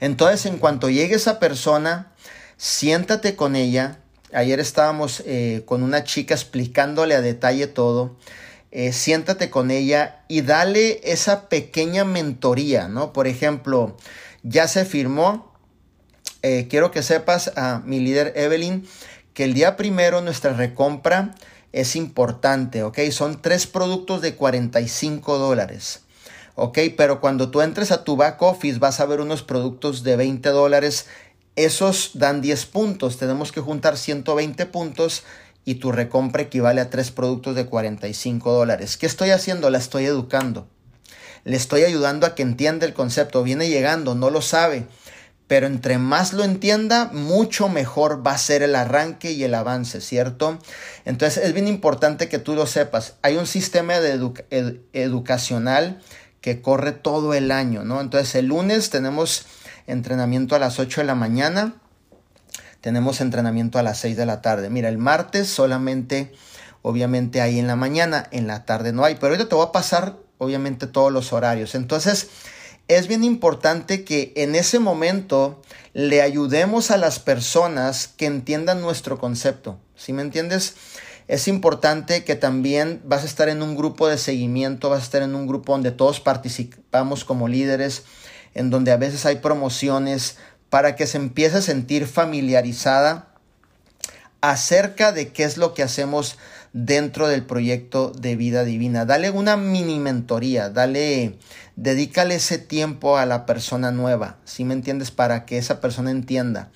Entonces, en cuanto llegue esa persona, siéntate con ella. Ayer estábamos eh, con una chica explicándole a detalle todo eh, siéntate con ella y dale esa pequeña mentoría, ¿no? Por ejemplo, ya se firmó, eh, quiero que sepas a mi líder Evelyn, que el día primero nuestra recompra es importante, ¿ok? Son tres productos de 45 dólares. ¿ok? Pero cuando tú entres a tu back office vas a ver unos productos de 20 dólares. Esos dan 10 puntos. Tenemos que juntar 120 puntos y tu recompra equivale a tres productos de 45 dólares. ¿Qué estoy haciendo? La estoy educando. Le estoy ayudando a que entienda el concepto. Viene llegando, no lo sabe. Pero entre más lo entienda, mucho mejor va a ser el arranque y el avance, ¿cierto? Entonces es bien importante que tú lo sepas. Hay un sistema educacional que corre todo el año, ¿no? Entonces el lunes tenemos entrenamiento a las 8 de la mañana tenemos entrenamiento a las 6 de la tarde. Mira, el martes solamente, obviamente, ahí en la mañana, en la tarde no hay, pero ahorita te voy a pasar, obviamente, todos los horarios. Entonces, es bien importante que en ese momento le ayudemos a las personas que entiendan nuestro concepto. ¿Sí me entiendes? Es importante que también vas a estar en un grupo de seguimiento, vas a estar en un grupo donde todos participamos como líderes, en donde a veces hay promociones, para que se empiece a sentir familiarizada acerca de qué es lo que hacemos dentro del proyecto de vida divina. Dale una mini mentoría, dale, dedícale ese tiempo a la persona nueva, si me entiendes? Para que esa persona entienda.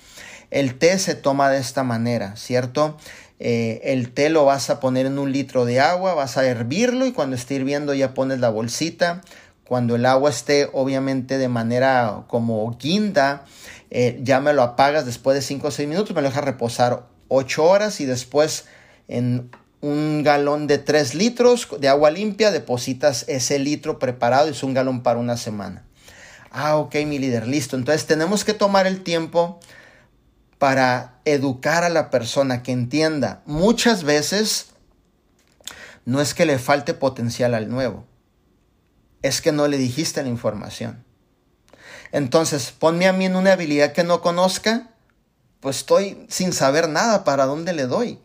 El té se toma de esta manera, ¿cierto? Eh, el té lo vas a poner en un litro de agua, vas a hervirlo y cuando esté hirviendo ya pones la bolsita. Cuando el agua esté obviamente de manera como guinda, eh, ya me lo apagas después de 5 o 6 minutos, me lo dejas reposar 8 horas y después en un galón de 3 litros de agua limpia depositas ese litro preparado y es un galón para una semana. Ah, ok, mi líder, listo. Entonces tenemos que tomar el tiempo para educar a la persona que entienda. Muchas veces no es que le falte potencial al nuevo, es que no le dijiste la información. Entonces, ponme a mí en una habilidad que no conozca, pues estoy sin saber nada para dónde le doy.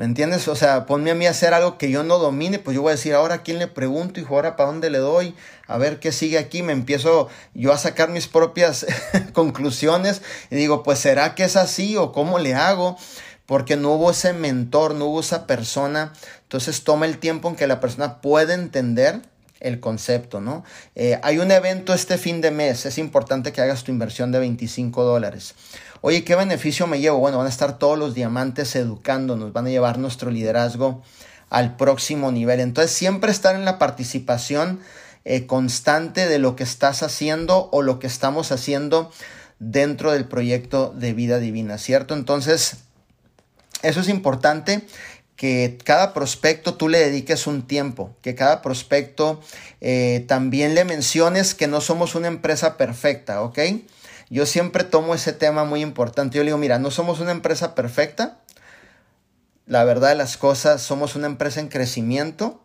¿Me entiendes? O sea, ponme a mí a hacer algo que yo no domine, pues yo voy a decir, ahora a quién le pregunto, y ahora para dónde le doy, a ver qué sigue aquí, me empiezo yo a sacar mis propias conclusiones y digo, pues será que es así o cómo le hago, porque no hubo ese mentor, no hubo esa persona. Entonces toma el tiempo en que la persona pueda entender el concepto, ¿no? Eh, hay un evento este fin de mes, es importante que hagas tu inversión de 25 dólares. Oye, ¿qué beneficio me llevo? Bueno, van a estar todos los diamantes educándonos, van a llevar nuestro liderazgo al próximo nivel. Entonces, siempre estar en la participación eh, constante de lo que estás haciendo o lo que estamos haciendo dentro del proyecto de vida divina, ¿cierto? Entonces, eso es importante que cada prospecto tú le dediques un tiempo, que cada prospecto eh, también le menciones que no somos una empresa perfecta, ¿ok? Yo siempre tomo ese tema muy importante. Yo le digo, mira, no somos una empresa perfecta. La verdad de las cosas, somos una empresa en crecimiento.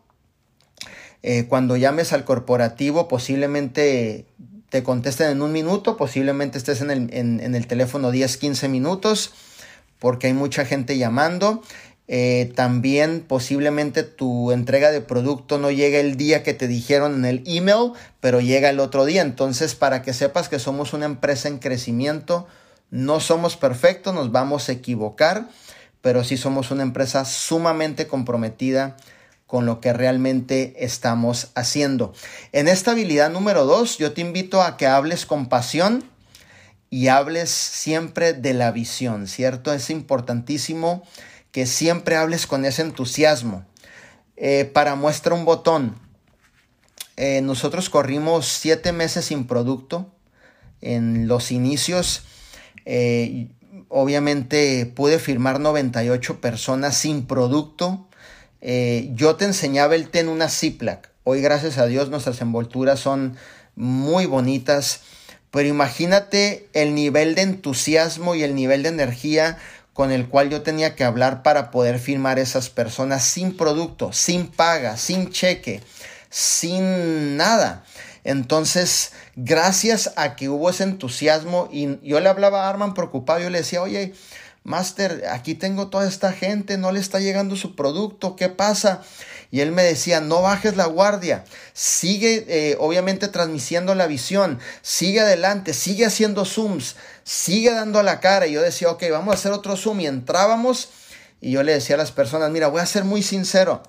Eh, cuando llames al corporativo, posiblemente te contesten en un minuto, posiblemente estés en el, en el teléfono 10, 15 minutos, porque hay mucha gente llamando. Eh, también posiblemente tu entrega de producto no llega el día que te dijeron en el email, pero llega el otro día. Entonces, para que sepas que somos una empresa en crecimiento, no somos perfectos, nos vamos a equivocar, pero sí somos una empresa sumamente comprometida con lo que realmente estamos haciendo. En esta habilidad número dos, yo te invito a que hables con pasión y hables siempre de la visión, ¿cierto? Es importantísimo que siempre hables con ese entusiasmo. Eh, para muestra un botón, eh, nosotros corrimos siete meses sin producto en los inicios. Eh, obviamente pude firmar 98 personas sin producto. yo te enseñaba el té en una Ziploc. Hoy, gracias a Dios, nuestras envolturas son muy bonitas. Pero imagínate el nivel de entusiasmo y el nivel de energía con el cual yo tenía que hablar para poder firmar esas personas sin producto, sin paga, sin cheque, sin nada. Entonces, gracias a que hubo ese entusiasmo y yo le hablaba a Arman preocupado, yo le decía, oye, Master, aquí tengo toda esta gente, no le está llegando su producto, ¿qué pasa? Y él me decía, no bajes la guardia, sigue eh, obviamente transmitiendo la visión, sigue adelante, sigue haciendo zooms, sigue dando la cara. Y yo decía, ok, vamos a hacer otro zoom. Y entrábamos y yo le decía a las personas, mira, voy a ser muy sincero.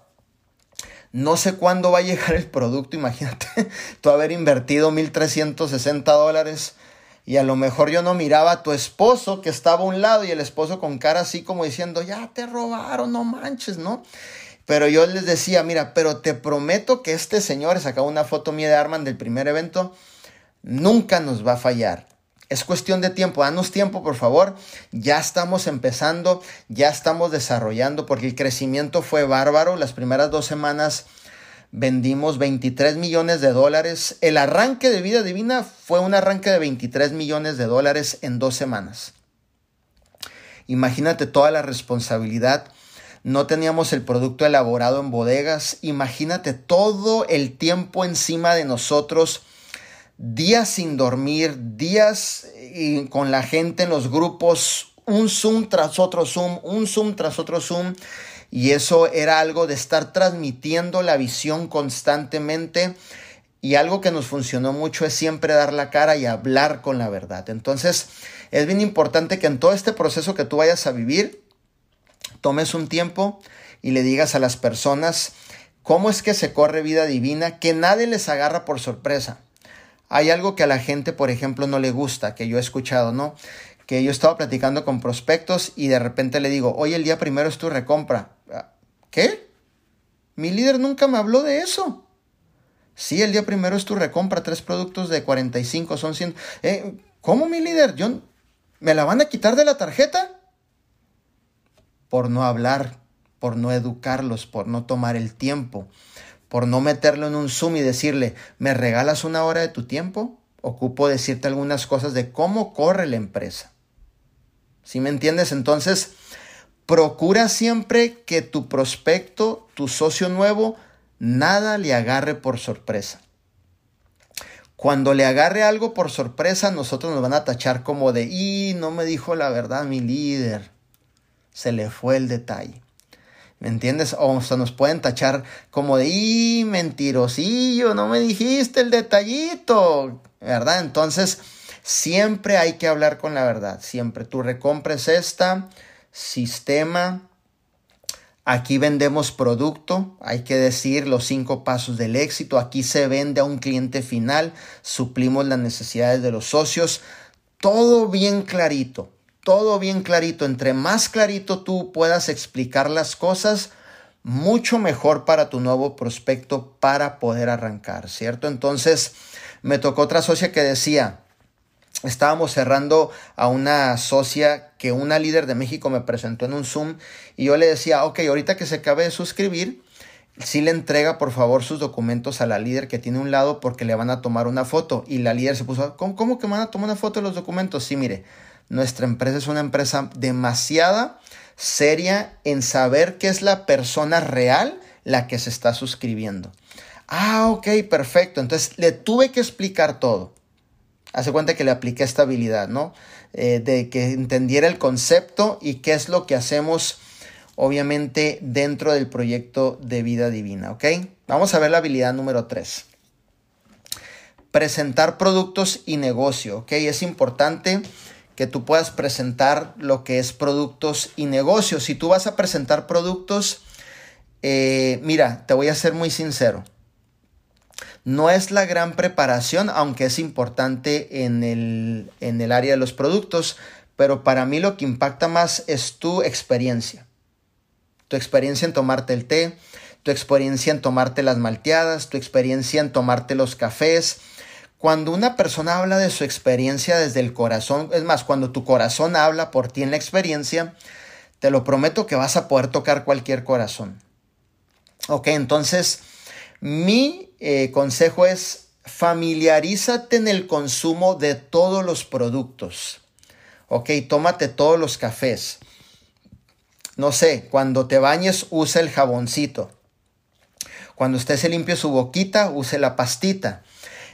No sé cuándo va a llegar el producto, imagínate, tú haber invertido 1.360 dólares y a lo mejor yo no miraba a tu esposo que estaba a un lado y el esposo con cara así como diciendo, ya te robaron, no manches, ¿no? Pero yo les decía, mira, pero te prometo que este señor, sacaba una foto mía de Arman del primer evento, nunca nos va a fallar. Es cuestión de tiempo, danos tiempo por favor. Ya estamos empezando, ya estamos desarrollando porque el crecimiento fue bárbaro. Las primeras dos semanas vendimos 23 millones de dólares. El arranque de vida divina fue un arranque de 23 millones de dólares en dos semanas. Imagínate toda la responsabilidad no teníamos el producto elaborado en bodegas. Imagínate todo el tiempo encima de nosotros, días sin dormir, días con la gente en los grupos, un Zoom tras otro Zoom, un Zoom tras otro Zoom. Y eso era algo de estar transmitiendo la visión constantemente. Y algo que nos funcionó mucho es siempre dar la cara y hablar con la verdad. Entonces, es bien importante que en todo este proceso que tú vayas a vivir, tomes un tiempo y le digas a las personas cómo es que se corre vida divina, que nadie les agarra por sorpresa. Hay algo que a la gente, por ejemplo, no le gusta, que yo he escuchado, ¿no? Que yo estaba platicando con prospectos y de repente le digo, oye, el día primero es tu recompra. Ah, ¿Qué? Mi líder nunca me habló de eso. Sí, el día primero es tu recompra, tres productos de 45 son 100. Eh, ¿Cómo mi líder? Yo, ¿Me la van a quitar de la tarjeta? por no hablar, por no educarlos, por no tomar el tiempo, por no meterlo en un Zoom y decirle, ¿me regalas una hora de tu tiempo? Ocupo decirte algunas cosas de cómo corre la empresa. ¿Sí me entiendes? Entonces, procura siempre que tu prospecto, tu socio nuevo, nada le agarre por sorpresa. Cuando le agarre algo por sorpresa, nosotros nos van a tachar como de, y no me dijo la verdad mi líder se le fue el detalle. ¿Me entiendes? O se nos pueden tachar como de, ¡y mentirosillo! No me dijiste el detallito, ¿verdad? Entonces, siempre hay que hablar con la verdad. Siempre. Tu recompra es esta, sistema. Aquí vendemos producto, hay que decir los cinco pasos del éxito. Aquí se vende a un cliente final, suplimos las necesidades de los socios. Todo bien clarito todo bien clarito. Entre más clarito tú puedas explicar las cosas, mucho mejor para tu nuevo prospecto para poder arrancar, ¿cierto? Entonces, me tocó otra socia que decía, estábamos cerrando a una socia que una líder de México me presentó en un Zoom y yo le decía, ok, ahorita que se acabe de suscribir, sí le entrega por favor sus documentos a la líder que tiene un lado porque le van a tomar una foto. Y la líder se puso, ¿cómo, cómo que van a tomar una foto de los documentos? Sí, mire, nuestra empresa es una empresa demasiada seria en saber que es la persona real la que se está suscribiendo. Ah, ok, perfecto. Entonces le tuve que explicar todo. Hace cuenta que le apliqué esta habilidad, ¿no? Eh, de que entendiera el concepto y qué es lo que hacemos, obviamente, dentro del proyecto de vida divina, ¿ok? Vamos a ver la habilidad número 3. Presentar productos y negocio, ¿ok? Es importante que tú puedas presentar lo que es productos y negocios. Si tú vas a presentar productos, eh, mira, te voy a ser muy sincero. No es la gran preparación, aunque es importante en el, en el área de los productos, pero para mí lo que impacta más es tu experiencia. Tu experiencia en tomarte el té, tu experiencia en tomarte las malteadas, tu experiencia en tomarte los cafés. Cuando una persona habla de su experiencia desde el corazón, es más, cuando tu corazón habla por ti en la experiencia, te lo prometo que vas a poder tocar cualquier corazón. Ok, entonces mi eh, consejo es familiarízate en el consumo de todos los productos. Ok, tómate todos los cafés. No sé, cuando te bañes, usa el jaboncito. Cuando usted se limpie su boquita, use la pastita.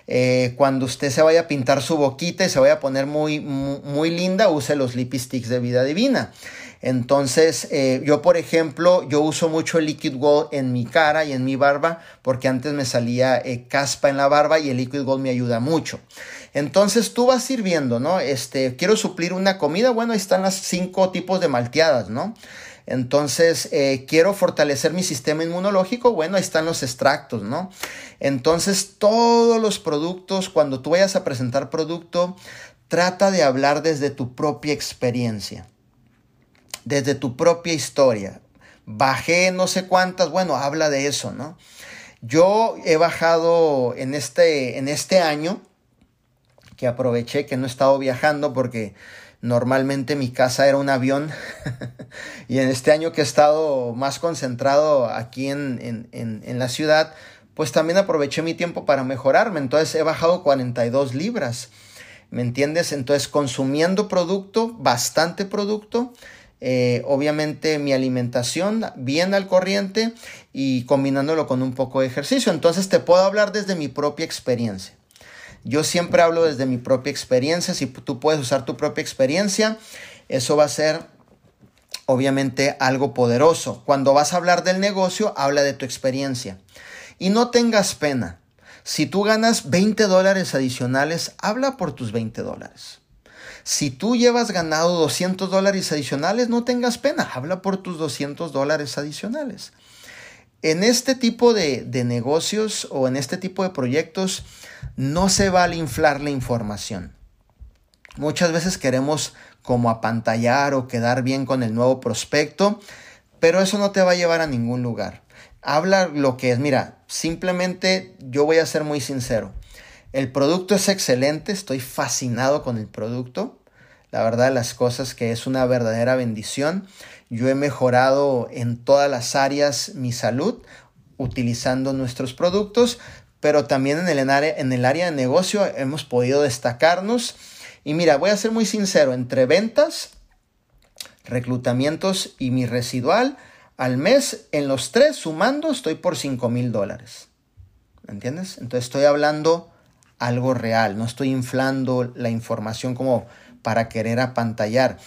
Eh, cuando usted se vaya a pintar su boquita y se vaya a poner muy, muy, linda, use los lipsticks de vida divina. Entonces, eh, yo por ejemplo, yo uso mucho el Liquid Gold en mi cara y en mi barba porque antes me salía eh, caspa en la barba y el Liquid Gold me ayuda mucho. Entonces tú vas sirviendo, ¿no? Este, quiero suplir una comida, bueno, ahí están las cinco tipos de malteadas, ¿no? Entonces, eh, quiero fortalecer mi sistema inmunológico. Bueno, ahí están los extractos, ¿no? Entonces, todos los productos, cuando tú vayas a presentar producto, trata de hablar desde tu propia experiencia desde tu propia historia. Bajé no sé cuántas, bueno, habla de eso, ¿no? Yo he bajado en este, en este año, que aproveché que no he estado viajando porque normalmente mi casa era un avión y en este año que he estado más concentrado aquí en, en, en, la ciudad, pues también aproveché mi tiempo para mejorarme. Entonces he bajado 42 libras. ¿Me entiendes? Entonces consumiendo producto, bastante producto eh, obviamente mi alimentación bien al corriente y combinándolo con un poco de ejercicio. Entonces te puedo hablar desde mi propia experiencia. Yo siempre hablo desde mi propia experiencia. Si tú puedes usar tu propia experiencia, eso va a ser obviamente algo poderoso. Cuando vas a hablar del negocio, habla de tu experiencia. Y no tengas pena. Si tú ganas 20 dólares adicionales, habla por tus 20 dólares. Si tú llevas ganado 200 dólares adicionales, no tengas pena, habla por tus 200 dólares adicionales. En este tipo de, negocios o en este tipo de proyectos no se vale inflar la información. Muchas veces queremos como apantallar o quedar bien con el nuevo prospecto, pero eso no te va a llevar a ningún lugar. Habla lo que es. Mira, simplemente yo voy a ser muy sincero. El producto es excelente, estoy fascinado con el producto. La verdad, las cosas que es una verdadera bendición. Yo he mejorado en todas las áreas mi salud utilizando nuestros productos, pero también en el, área, en el área de negocio hemos podido destacarnos. Y mira, voy a ser muy sincero, entre ventas, reclutamientos y mi residual, al mes, en los tres sumando, estoy por 5 mil dólares. ¿Me entiendes? Entonces estoy hablando algo real, no estoy inflando la información como para querer apantallar.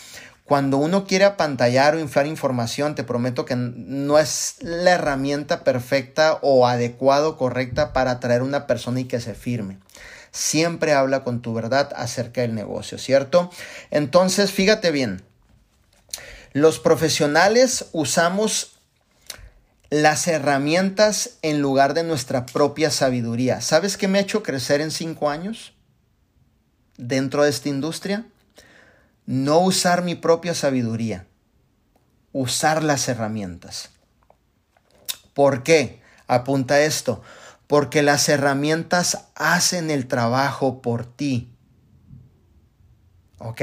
Cuando uno quiere apantallar o inflar información, te prometo que no es la herramienta perfecta o adecuado, correcta para atraer una persona y que se firme. Siempre habla con tu verdad acerca del negocio, ¿cierto? Entonces, fíjate bien, los profesionales usamos las herramientas en lugar de nuestra propia sabiduría. ¿Sabes qué me ha hecho crecer en cinco años dentro de esta industria? No usar mi propia sabiduría, usar las herramientas. ¿Por qué? Apunta esto. Porque las herramientas hacen el trabajo por ti. ¿Ok?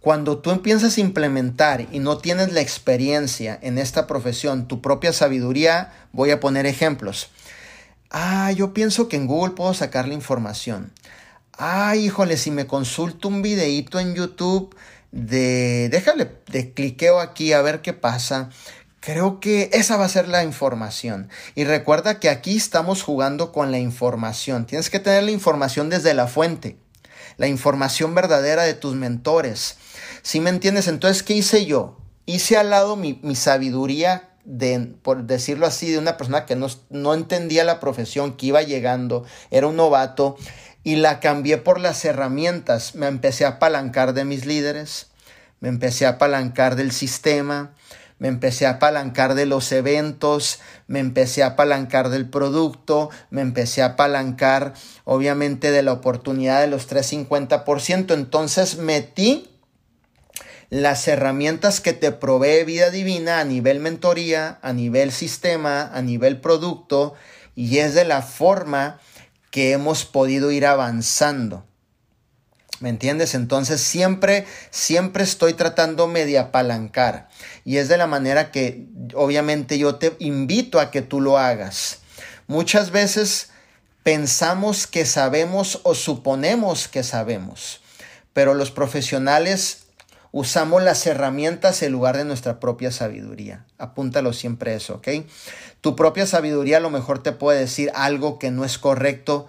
Cuando tú empiezas a implementar y no tienes la experiencia en esta profesión, tu propia sabiduría, voy a poner ejemplos. Ah, yo pienso que en Google puedo sacar la información. Ah, híjole, si me consulto un videíto en YouTube de, déjale, de cliqueo aquí a ver qué pasa. Creo que esa va a ser la información. Y recuerda que aquí estamos jugando con la información. Tienes que tener la información desde la fuente, la información verdadera de tus mentores. Si me entiendes? Entonces, ¿qué hice yo? Hice al lado mi, sabiduría de, por decirlo así, de una persona que no, no, entendía la profesión, que iba llegando, era un novato, y la cambié por las herramientas. Me empecé a apalancar de mis líderes, me empecé a apalancar del sistema, me empecé a apalancar de los eventos, me empecé a apalancar del producto, me empecé a apalancar obviamente de la oportunidad de los 350%. Entonces metí las herramientas que te provee vida divina a nivel mentoría, a nivel sistema, a nivel producto, y es de la forma que hemos podido ir avanzando. ¿Me entiendes? Entonces siempre, siempre estoy tratándome de apalancar. Y es de la manera que obviamente yo te invito a que tú lo hagas. Muchas veces pensamos que sabemos o suponemos que sabemos, pero los profesionales usamos las herramientas en lugar de nuestra propia sabiduría. Apúntalo siempre eso, ¿ok? Tu propia sabiduría a lo mejor te puede decir algo que no es correcto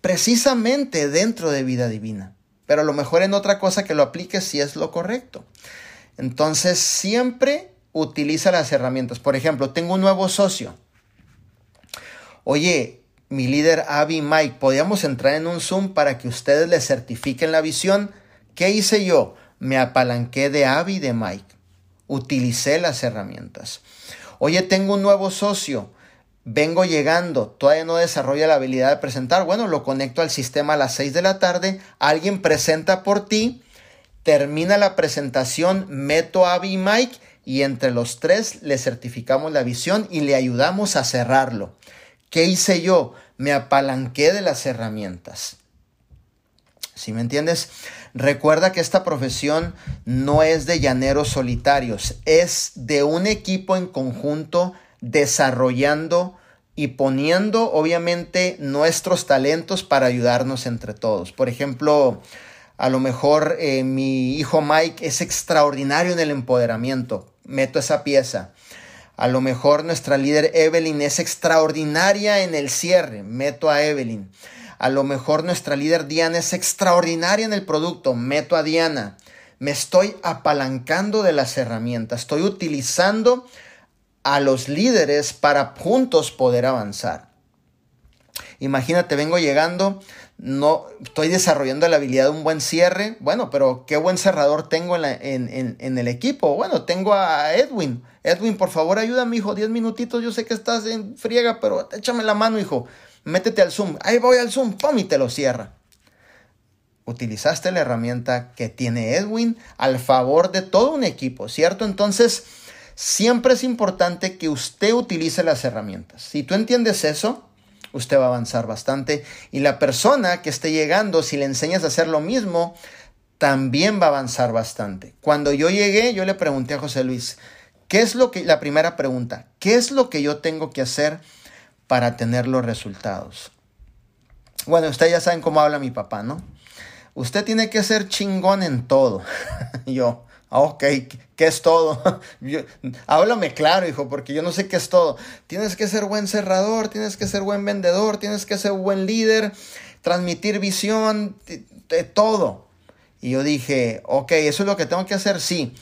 precisamente dentro de vida divina, pero a lo mejor en otra cosa que lo apliques si es lo correcto. Entonces siempre utiliza las herramientas. Por ejemplo, tengo un nuevo socio. Oye, mi líder Abby Mike, ¿podríamos entrar en un Zoom para que ustedes le certifiquen la visión? ¿Qué hice yo? me apalanqué de Abby y de Mike. Utilicé las herramientas. Oye, tengo un nuevo socio. Vengo llegando, todavía no desarrolla la habilidad de presentar. Bueno, lo conecto al sistema a las 6 de la tarde. Alguien presenta por ti. Termina la presentación, meto a Abby y Mike y entre los tres le certificamos la visión y le ayudamos a cerrarlo. ¿Qué hice yo? Me apalanqué de las herramientas. ¿Sí me entiendes? Recuerda que esta profesión no es de llaneros solitarios, es de un equipo en conjunto desarrollando y poniendo obviamente nuestros talentos para ayudarnos entre todos. Por ejemplo, a lo mejor eh, mi hijo Mike es extraordinario en el empoderamiento, meto esa pieza. A lo mejor nuestra líder Evelyn es extraordinaria en el cierre, meto a Evelyn. A lo mejor nuestra líder Diana es extraordinaria en el producto. Meto a Diana. Me estoy apalancando de las herramientas. Estoy utilizando a los líderes para juntos poder avanzar. Imagínate, vengo llegando, no estoy desarrollando la habilidad de un buen cierre. Bueno, pero qué buen cerrador tengo en, en, el equipo. Bueno, tengo a Edwin. Edwin, por favor, ayúdame, hijo. Diez minutitos. Yo sé que estás en friega, pero échame la mano, hijo métete al Zoom, ahí voy al Zoom, ¡pum! y te lo cierra. Utilizaste la herramienta que tiene Edwin al favor de todo un equipo, ¿cierto? Entonces, siempre es importante que usted utilice las herramientas. Si tú entiendes eso, usted va a avanzar bastante. Y la persona que esté llegando, si le enseñas a hacer lo mismo, también va a avanzar bastante. Cuando yo llegué, yo le pregunté a José Luis, ¿qué es lo que, la primera pregunta, ¿qué es lo que yo tengo que hacer para tener los resultados. Bueno, ustedes ya saben cómo habla mi papá, ¿no? Usted tiene que ser chingón en todo. yo, ah, ok, ¿qué es todo? háblame claro, hijo, porque yo no sé qué es todo. Tienes que ser buen cerrador, tienes que ser buen vendedor, tienes que ser buen líder, transmitir visión, de todo. Y yo dije, ok, eso es lo que tengo que hacer, sí.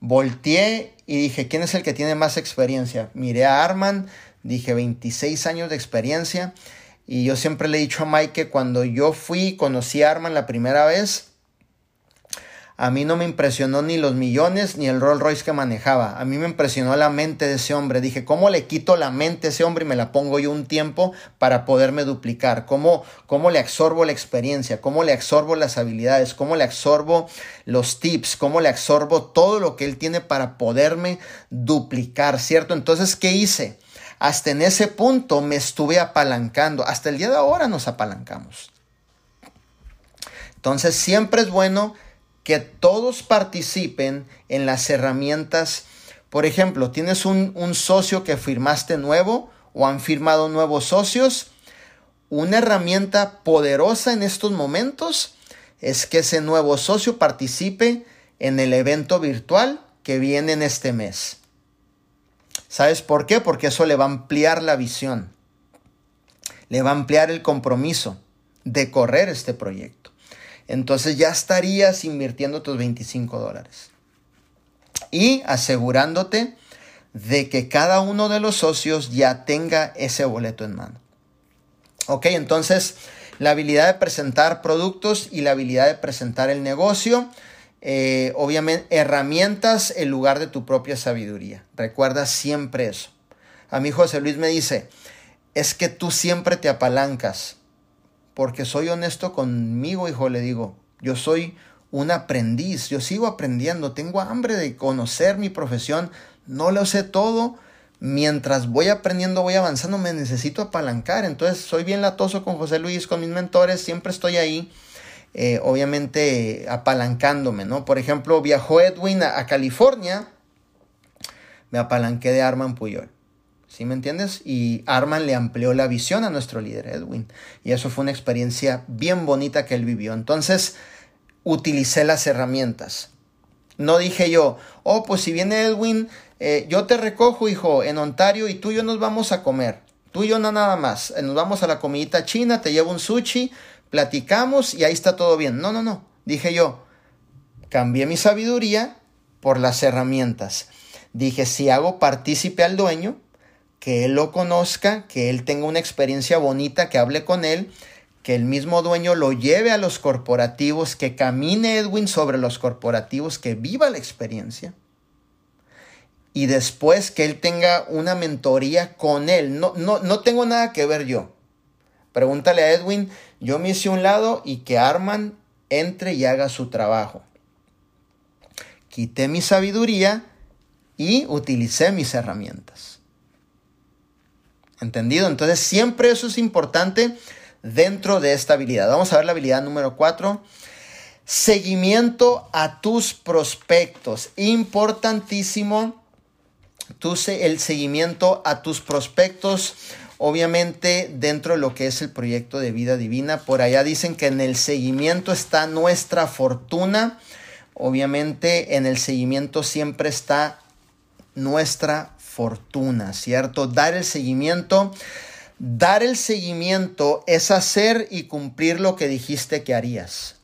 Volteé y dije, ¿quién es el que tiene más experiencia? Miré a Arman, dije 26 años de experiencia. Y yo siempre le he dicho a Mike que cuando yo fui, conocí a Arman la primera vez, a mí no me impresionó ni los millones ni el Rolls Royce que manejaba. A mí me impresionó la mente de ese hombre. Dije, ¿cómo le quito la mente a ese hombre y me la pongo yo un tiempo para poderme duplicar? ¿Cómo, cómo le absorbo la experiencia? ¿Cómo le absorbo las habilidades? ¿Cómo le absorbo los tips? ¿Cómo le absorbo todo lo que él tiene para poderme duplicar? ¿Cierto? Entonces, ¿qué hice? Hasta en ese punto me estuve apalancando. Hasta el día de ahora nos apalancamos. Entonces siempre es bueno que todos participen en las herramientas. Por ejemplo, tienes un, socio que firmaste nuevo o han firmado nuevos socios. Una herramienta poderosa en estos momentos es que ese nuevo socio participe en el evento virtual que viene en este mes. ¿Sabes por qué? Porque eso le va a ampliar la visión, le va a ampliar el compromiso de correr este proyecto. Entonces ya estarías invirtiendo tus 25 dólares y asegurándote de que cada uno de los socios ya tenga ese boleto en mano. Ok, entonces la habilidad de presentar productos y la habilidad de presentar el negocio eh, obviamente, herramientas en lugar de tu propia sabiduría. Recuerda siempre eso. A mí José Luis me dice, es que tú siempre te apalancas. Porque soy honesto conmigo, hijo, le digo, yo soy un aprendiz, yo sigo aprendiendo, tengo hambre de conocer mi profesión, no lo sé todo, mientras voy aprendiendo, voy avanzando, me necesito apalancar. Entonces, soy bien latoso con José Luis, con mis mentores, siempre estoy ahí eh, obviamente apalancándome, ¿no? Por ejemplo, viajó Edwin a, California, me apalanqué de Arman Puyol. ¿Sí me entiendes? Y Arman le amplió la visión a nuestro líder Edwin. Y eso fue una experiencia bien bonita que él vivió. Entonces, utilicé las herramientas. No dije yo, oh, pues si viene Edwin, eh, yo te recojo, hijo, en Ontario y tú y yo nos vamos a comer. Tú y yo no nada más. Nos vamos a la comidita china, te llevo un sushi, platicamos y ahí está todo bien. No, no, no. Dije yo, cambié mi sabiduría por las herramientas. Dije, si hago partícipe al dueño, que él lo conozca, que él tenga una experiencia bonita, que hable con él, que el mismo dueño lo lleve a los corporativos, que camine Edwin sobre los corporativos, que viva la experiencia. Y después que él tenga una mentoría con él. No, no, no tengo nada que ver yo. Pregúntale a Edwin, yo me hice un lado y que Arman entre y haga su trabajo. Quité mi sabiduría y utilicé mis herramientas. ¿Entendido? Entonces siempre eso es importante dentro de esta habilidad. Vamos a ver la habilidad número 4. Seguimiento a tus prospectos. Importantísimo el seguimiento a tus prospectos obviamente dentro de lo que es el proyecto de vida divina. Por allá dicen que en el seguimiento está nuestra fortuna. Obviamente en el seguimiento siempre está nuestra fortuna, ¿cierto? Dar el seguimiento. Dar el seguimiento es hacer y cumplir lo que dijiste que harías.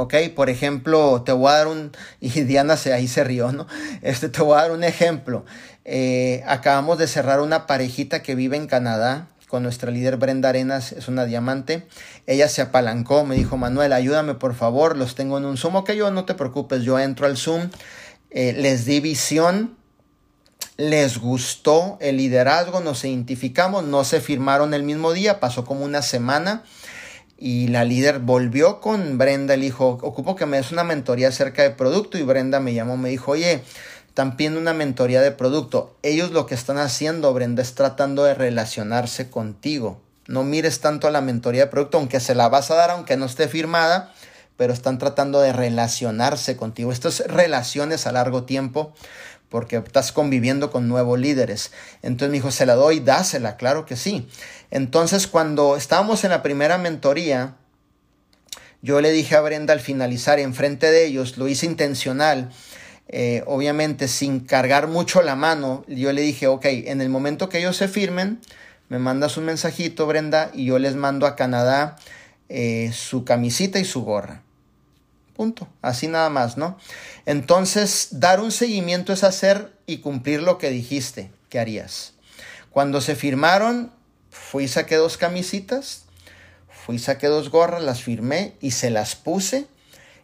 ¿ok? Por ejemplo, te voy a dar un, y Diana se, ahí se rió, ¿no? Este, te voy a dar un ejemplo. Eh, acabamos de cerrar una parejita que vive en Canadá con nuestra líder Brenda Arenas, es una diamante. Ella se apalancó, me dijo, Manuel, ayúdame por favor, los tengo en un Zoom. Ok, yo no te preocupes, yo entro al Zoom, eh, les di visión, les gustó el liderazgo, nos identificamos, no se firmaron el mismo día, pasó como una semana y la líder volvió con Brenda, le dijo, ocupo que me des una mentoría acerca de producto y Brenda me llamó, me dijo, oye, también una mentoría de producto. Ellos lo que están haciendo, Brenda, es tratando de relacionarse contigo. No mires tanto a la mentoría de producto, aunque se la vas a dar, aunque no esté firmada, pero están tratando de relacionarse contigo. Estas relaciones a largo tiempo, porque estás conviviendo con nuevos líderes. Entonces me dijo, se la doy, dásela, claro que sí. Entonces cuando estábamos en la primera mentoría, yo le dije a Brenda al finalizar, enfrente de ellos, lo hice intencional, eh, obviamente sin cargar mucho la mano, yo le dije, ok, en el momento que ellos se firmen, me mandas un mensajito, Brenda, y yo les mando a Canadá eh, su camisita y su gorra. Punto. Así nada más, ¿no? Entonces, dar un seguimiento es hacer y cumplir lo que dijiste que harías. Cuando se firmaron, fui y saqué dos camisitas, fui y saqué dos gorras, las firmé y se las puse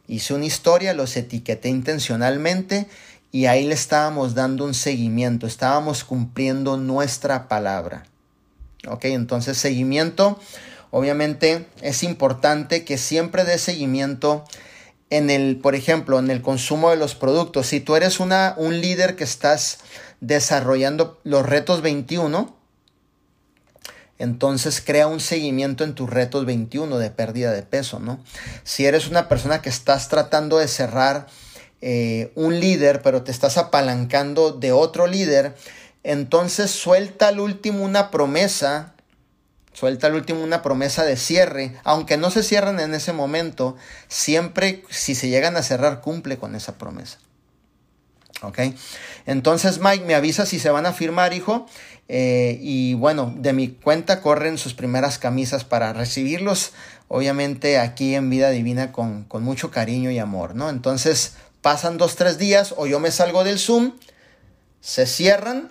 hice una historia, los etiqueté intencionalmente y ahí le estábamos dando un seguimiento, estábamos cumpliendo nuestra palabra. Ok, entonces seguimiento, obviamente es importante que siempre dé seguimiento en el, por ejemplo, en el consumo de los productos. Si tú eres una, un líder que estás desarrollando los retos 21, entonces crea un seguimiento en tus retos 21 de pérdida de peso, ¿no? Si eres una persona que estás tratando de cerrar eh, un líder, pero te estás apalancando de otro líder, entonces suelta al último una promesa, suelta al último una promesa de cierre, aunque no se cierren en ese momento, siempre si se llegan a cerrar cumple con esa promesa. ¿Ok? Entonces Mike me avisa si se van a firmar, hijo. Eh, y bueno, de mi cuenta corren sus primeras camisas para recibirlos, obviamente aquí en Vida Divina con, con mucho cariño y amor, ¿no? Entonces pasan dos, tres días o yo me salgo del Zoom, se cierran,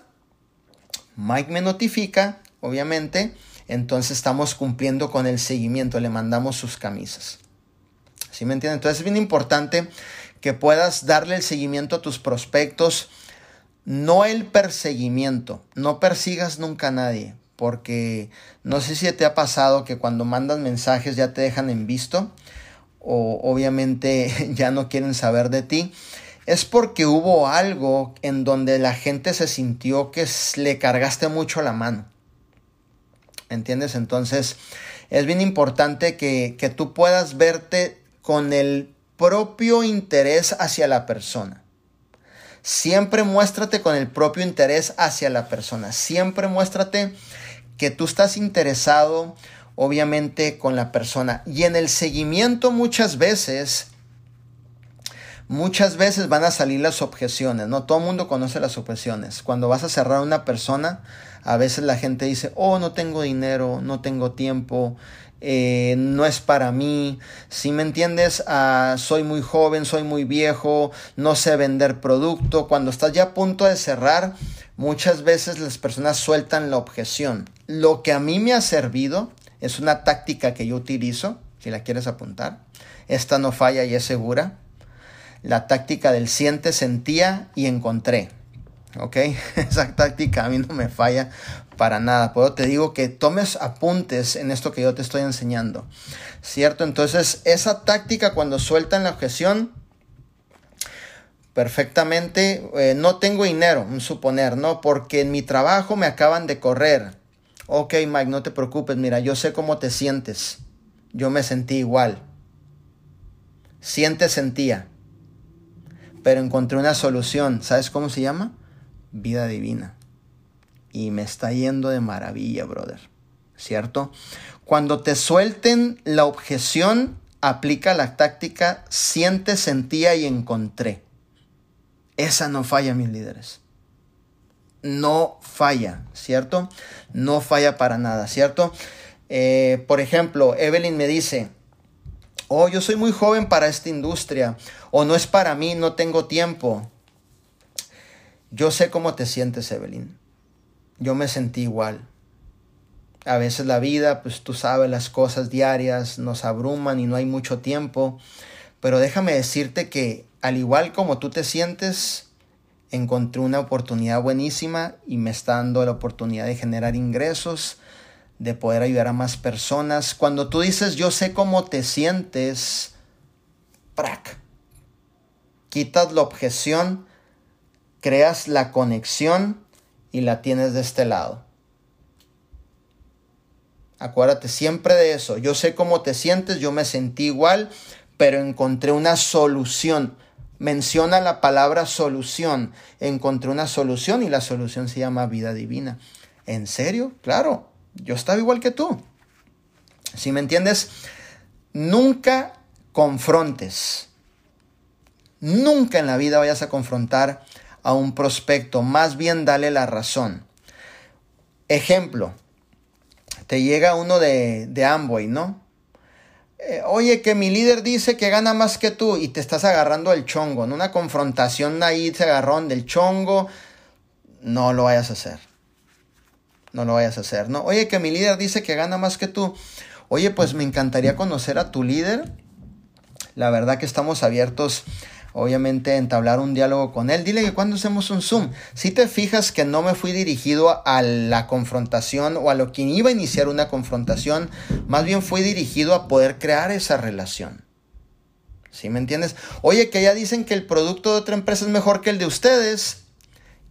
Mike me notifica, obviamente, entonces estamos cumpliendo con el seguimiento, le mandamos sus camisas. ¿Sí me entienden? Entonces es bien importante que puedas darle el seguimiento a tus prospectos, no el perseguimiento. No persigas nunca a nadie, porque no sé si te ha pasado que cuando mandas mensajes ya te dejan en visto o obviamente ya no quieren saber de ti. Es porque hubo algo en donde la gente se sintió que le cargaste mucho la mano. ¿Entiendes? Entonces es bien importante que, que tú puedas verte con el propio interés hacia la persona. Siempre muéstrate con el propio interés hacia la persona. Siempre muéstrate que tú estás interesado, obviamente, con la persona. Y en el seguimiento muchas veces, muchas veces van a salir las objeciones. No todo el mundo conoce las objeciones. Cuando vas a cerrar una persona, a veces la gente dice, oh, no tengo dinero, no tengo tiempo, eh, no es para mí. Si me entiendes, ah, soy muy joven, soy muy viejo, no sé vender producto. Cuando estás ya a punto de cerrar, muchas veces las personas sueltan la objeción. Lo que a mí me ha servido es una táctica que yo utilizo, si la quieres apuntar. Esta no falla y es segura. La táctica del siente, sentía y encontré. ¿ok? Esa táctica a mí no me falla para nada. Pero te digo que tomes apuntes en esto que yo te estoy enseñando, ¿cierto? Entonces, esa táctica cuando sueltan la objeción, perfectamente, eh, no tengo dinero, suponer, ¿no? Porque en mi trabajo me acaban de correr. Ok, Mike, no te preocupes, mira, yo sé cómo te sientes. Yo me sentí igual. Siente, sentía. Pero encontré una solución. ¿Sabes cómo se llama? vida divina. Y me está yendo de maravilla, brother. ¿Cierto? Cuando te suelten la objeción, aplica la táctica siente, sentía y encontré. Esa no falla, mis líderes. No falla, ¿cierto? No falla para nada, ¿cierto? Eh, por ejemplo, Evelyn me dice, oh, yo soy muy joven para esta industria, o no es para mí, no tengo tiempo. Yo sé cómo te sientes, Evelyn. Yo me sentí igual. A veces la vida, pues tú sabes, las cosas diarias nos abruman y no hay mucho tiempo. Pero déjame decirte que al igual como tú te sientes, encontré una oportunidad buenísima y me está dando la oportunidad de generar ingresos, de poder ayudar a más personas. Cuando tú dices yo sé cómo te sientes, ¡prac! quitas la objeción creas la conexión y la tienes de este lado. Acuérdate siempre de eso. Yo sé cómo te sientes, yo me sentí igual, pero encontré una solución. Menciona la palabra solución. Encontré una solución y la solución se llama vida divina. ¿En serio? Claro, yo estaba igual que tú. Si me entiendes, nunca confrontes. Nunca en la vida vayas a confrontar a un prospecto, más bien dale la razón. Ejemplo, te llega uno de, de Amway, ¿no? Eh, oye, que mi líder dice que gana más que tú y te estás agarrando el chongo, en una confrontación ahí se agarrón del chongo, no lo vayas a hacer. No lo vayas a hacer, ¿no? Oye, que mi líder dice que gana más que tú. Oye, pues me encantaría conocer a tu líder. La verdad que estamos abiertos obviamente entablar un diálogo con él. Dile que cuando hacemos un Zoom, si te fijas que no me fui dirigido a la confrontación o a lo que iba a iniciar una confrontación, más bien fui dirigido a poder crear esa relación. ¿Sí me entiendes? Oye, que ya dicen que el producto de otra empresa es mejor que el de ustedes.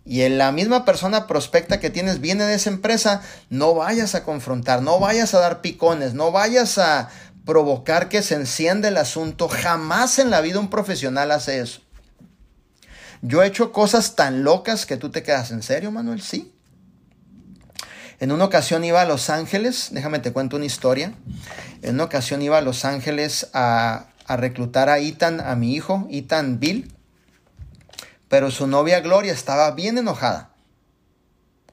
y en la misma persona prospecta que tienes viene de esa empresa, no vayas a confrontar, no vayas a dar picones, no vayas a provocar que se encienda el asunto. Jamás en la vida un profesional hace eso. Yo he hecho cosas tan locas que tú te quedas en serio, Manuel, sí. En una ocasión iba a Los Ángeles, déjame te cuento una historia. En una ocasión iba a Los Ángeles a, a reclutar a Ethan, a mi hijo, Ethan Bill. Pero su novia Gloria estaba bien enojada.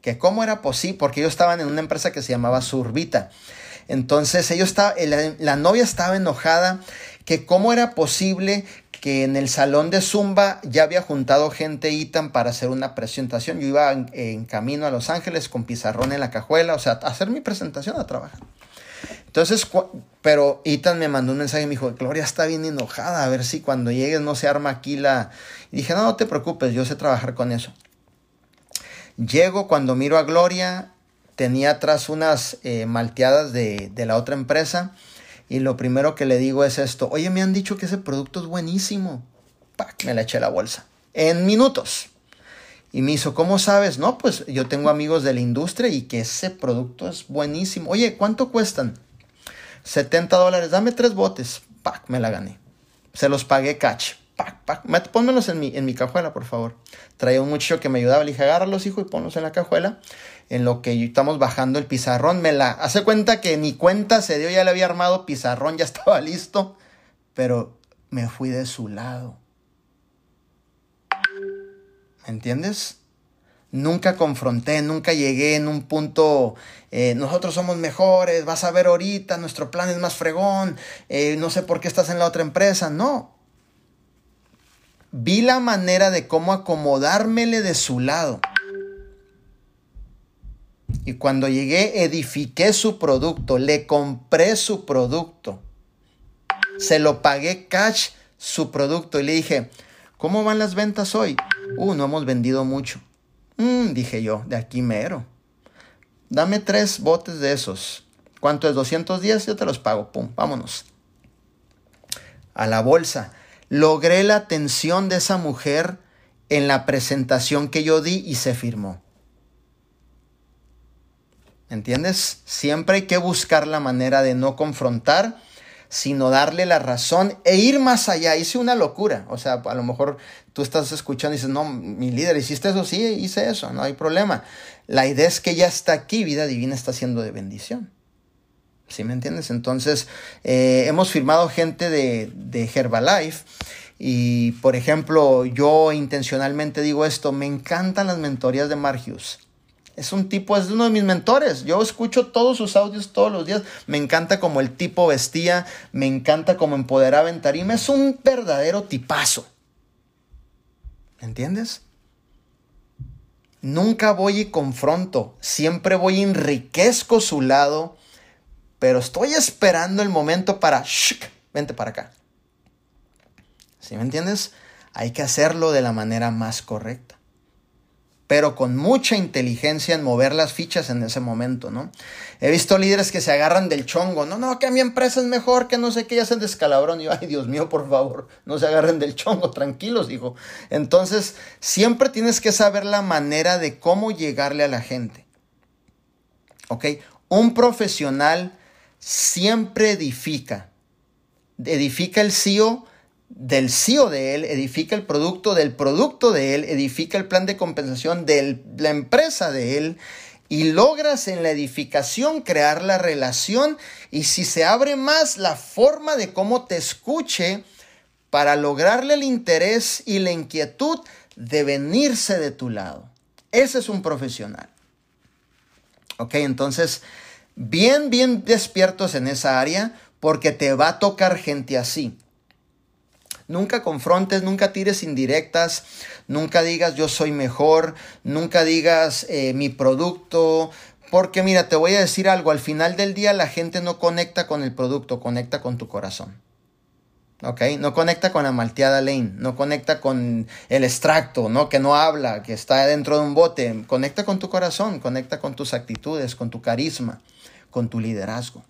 Que cómo era posible, porque ellos estaban en una empresa que se llamaba Surbita. Entonces ellos estaba, la, la novia estaba enojada que cómo era posible que en el salón de Zumba ya había juntado gente Itan para hacer una presentación. Yo iba en, camino a Los Ángeles con pizarrón en la cajuela, o sea, a hacer mi presentación, a trabajar. Entonces, pero Itan me mandó un mensaje y me dijo, Gloria está bien enojada, a ver si cuando llegues no se arma aquí la... Y dije, no, no te preocupes, yo sé trabajar con eso. Llego cuando miro a Gloria, tenía atrás unas eh, malteadas de, de la otra empresa y lo primero que le digo es esto, oye, me han dicho que ese producto es buenísimo. ¡Pac! Me la eché la bolsa. En minutos. Y me hizo, ¿cómo sabes? No, pues yo tengo amigos de la industria y que ese producto es buenísimo. Oye, ¿cuánto cuestan? 70 dólares, dame tres botes. ¡Pac! Me la gané. Se los pagué catch. ¡Pac! Pónmelos en mi, en mi cajuela, por favor. Traía un muchacho que me ayudaba. Le dije, agárralos, hijo, y ponlos en la cajuela en lo que estamos bajando el pizarrón. Me la hace cuenta que ni cuenta se dio, ya le había armado pizarrón, ya estaba listo, pero me fui de su lado. ¿Me entiendes? Nunca confronté, nunca llegué en un punto, eh, nosotros somos mejores, vas a ver ahorita, nuestro plan es más fregón, eh, no sé por qué estás en la otra empresa. No. Vi la manera de cómo acomodármele de su lado. Y cuando llegué, edifiqué su producto, le compré su producto. Se lo pagué cash su producto y le dije, ¿cómo van las ventas hoy? Uh, no hemos vendido mucho. Mm, dije yo, de aquí mero. Dame tres botes de esos. ¿Cuánto es? 210, yo te los pago. Pum, vámonos. A la bolsa. Logré la atención de esa mujer en la presentación que yo di y se firmó. ¿Entiendes? Siempre hay que buscar la manera de no confrontar, sino darle la razón e ir más allá. Hice una locura. O sea, a lo mejor tú estás escuchando y dices, no, mi líder, ¿hiciste eso? Sí, hice eso, no hay problema. La idea es que ya está aquí, vida divina está siendo de bendición. ¿Sí me entiendes? Entonces, eh, hemos firmado gente de, de Herbalife. Y, por ejemplo, yo intencionalmente digo esto, me encantan las mentorías de Margius. Es un tipo, es uno de mis mentores. Yo escucho todos sus audios todos los días. Me encanta como el tipo vestía, me encanta como empoderaba en tarima. Es un verdadero tipazo. ¿Entiendes? Nunca voy y confronto, siempre voy y enriquezco su lado, pero estoy esperando el momento para, shh, vente para acá. ¿Sí me entiendes? Hay que hacerlo de la manera más correcta pero con mucha inteligencia en mover las fichas en ese momento, ¿no? He visto líderes que se agarran del chongo, no, no, que mi empresa es mejor, que no sé qué, ya se descalabrón. Y yo, ay, Dios mío, por favor, no se agarren del chongo, tranquilos, hijo. Entonces, siempre tienes que saber la manera de cómo llegarle a la gente. ¿Ok? Un profesional siempre edifica. Edifica el CEO del CEO de él, edifica el producto del producto de él, edifica el plan de compensación de la empresa de él y logras en la edificación crear la relación y si se abre más la forma de cómo te escuche para lograrle el interés y la inquietud de venirse de tu lado. Ese es un profesional. Ok, entonces, bien, bien despiertos en esa área porque te va a tocar gente así. Nunca confrontes, nunca tires indirectas, nunca digas yo soy mejor, nunca digas eh, mi producto, porque mira, te voy a decir algo, al final del día la gente no conecta con el producto, conecta con tu corazón. No conecta con la malteada lane, no conecta con el extracto, ¿no? Que no habla, que está dentro de un bote. Conecta con tu corazón, conecta con tus actitudes, con tu carisma, con tu liderazgo.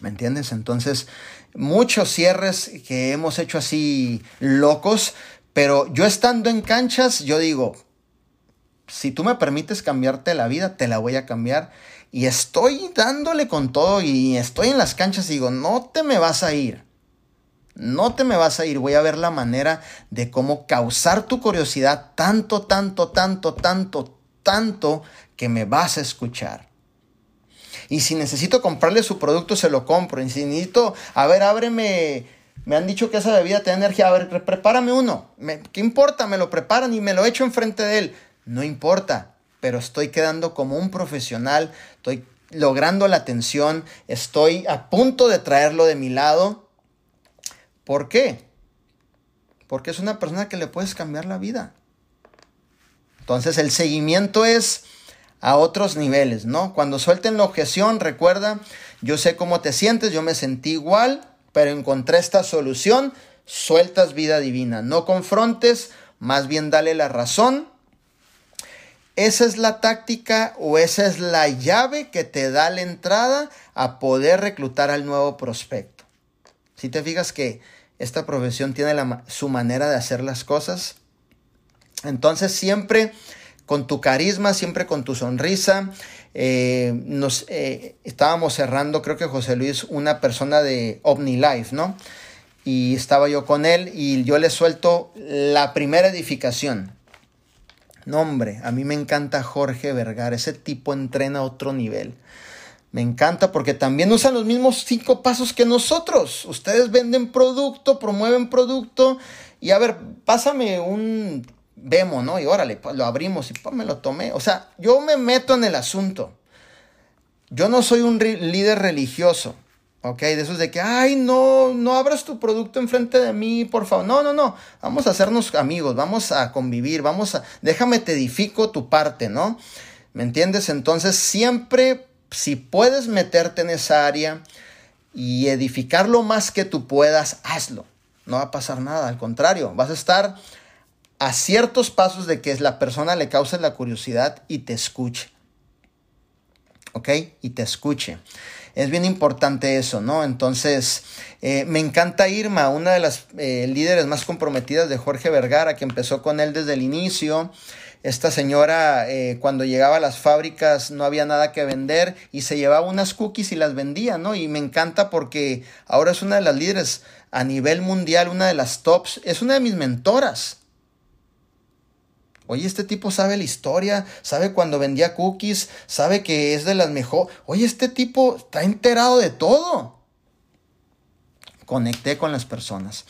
¿Me entiendes? Entonces, muchos cierres que hemos hecho así locos, pero yo estando en canchas, yo digo, si tú me permites cambiarte la vida, te la voy a cambiar. Y estoy dándole con todo y estoy en las canchas y digo, no te me vas a ir. No te me vas a ir. Voy a ver la manera de cómo causar tu curiosidad tanto, tanto, tanto, tanto, tanto que me vas a escuchar. Y si necesito comprarle su producto, se lo compro. Y si necesito, a ver, ábreme. Me han dicho que esa bebida te da energía. A ver, prepárame uno. ¿Qué importa? Me lo preparan y me lo echo enfrente de él. No importa, pero estoy quedando como un profesional. Estoy logrando la atención. Estoy a punto de traerlo de mi lado. ¿Por qué? Porque es una persona que le puedes cambiar la vida. Entonces el seguimiento es a otros niveles, ¿no? Cuando suelten la objeción, recuerda, yo sé cómo te sientes, yo me sentí igual, pero encontré esta solución, sueltas vida divina, no confrontes, más bien dale la razón. Esa es la táctica o esa es la llave que te da la entrada a poder reclutar al nuevo prospecto. Si te fijas que esta profesión tiene su manera de hacer las cosas, entonces siempre con tu carisma, siempre con tu sonrisa. Eh, nos eh, estábamos cerrando, creo que José Luis, una persona de OmniLife, ¿no? Y estaba yo con él y yo le suelto la primera edificación. No, hombre, a mí me encanta Jorge Vergara, ese tipo entrena a otro nivel. Me encanta porque también usan los mismos cinco pasos que nosotros. Ustedes venden producto, promueven producto. Y a ver, pásame un vemos, ¿no? Y órale, pues lo abrimos y pues me lo tomé. O sea, yo me meto en el asunto. Yo no soy un líder religioso, ¿ok? De esos de que, ay, no, no abras tu producto enfrente de mí, por favor. No, no, no. Vamos a hacernos amigos, vamos a convivir, vamos a, déjame te edifico tu parte, ¿no? ¿Me entiendes? Entonces, siempre, si puedes meterte en esa área y edificar lo más que tú puedas, hazlo. No va a pasar nada, al contrario, vas a estar a ciertos pasos de que la persona le cause la curiosidad y te escuche. ¿Ok? Y te escuche. Es bien importante eso, ¿no? Entonces, eh, me encanta Irma, una de las eh, líderes más comprometidas de Jorge Vergara, que empezó con él desde el inicio. Esta señora, eh, cuando llegaba a las fábricas, no había nada que vender y se llevaba unas cookies y las vendía, ¿no? Y me encanta porque ahora es una de las líderes a nivel mundial, una de las tops, es una de mis mentoras. Oye, este tipo sabe la historia, sabe cuando vendía cookies, sabe que es de las mejores. Oye, este tipo está enterado de todo. Conecté con las personas.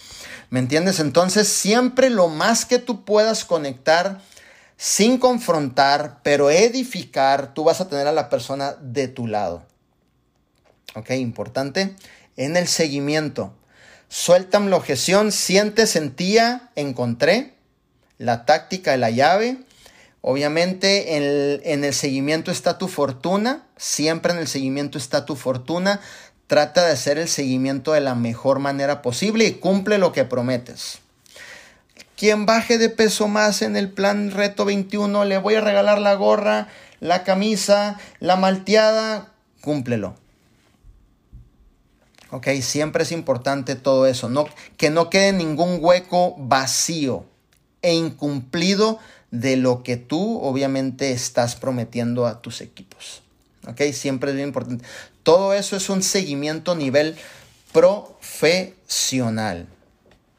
¿Me entiendes? Entonces, siempre lo más que tú puedas conectar sin confrontar, pero edificar, tú vas a tener a la persona de tu lado. ¿Ok? Importante. En el seguimiento. Sueltan la objeción, siente, sentía, encontré la táctica de la llave. Obviamente en el, seguimiento está tu fortuna, siempre en el seguimiento está tu fortuna. Trata de hacer el seguimiento de la mejor manera posible y cumple lo que prometes. Quien baje de peso más en el plan reto 21, le voy a regalar la gorra, la camisa, la malteada, cúmplelo. Ok, siempre es importante todo eso, no, que no quede ningún hueco vacío e incumplido de lo que tú obviamente estás prometiendo a tus equipos. ¿Ok? Siempre es bien importante. Todo eso es un seguimiento a nivel profesional.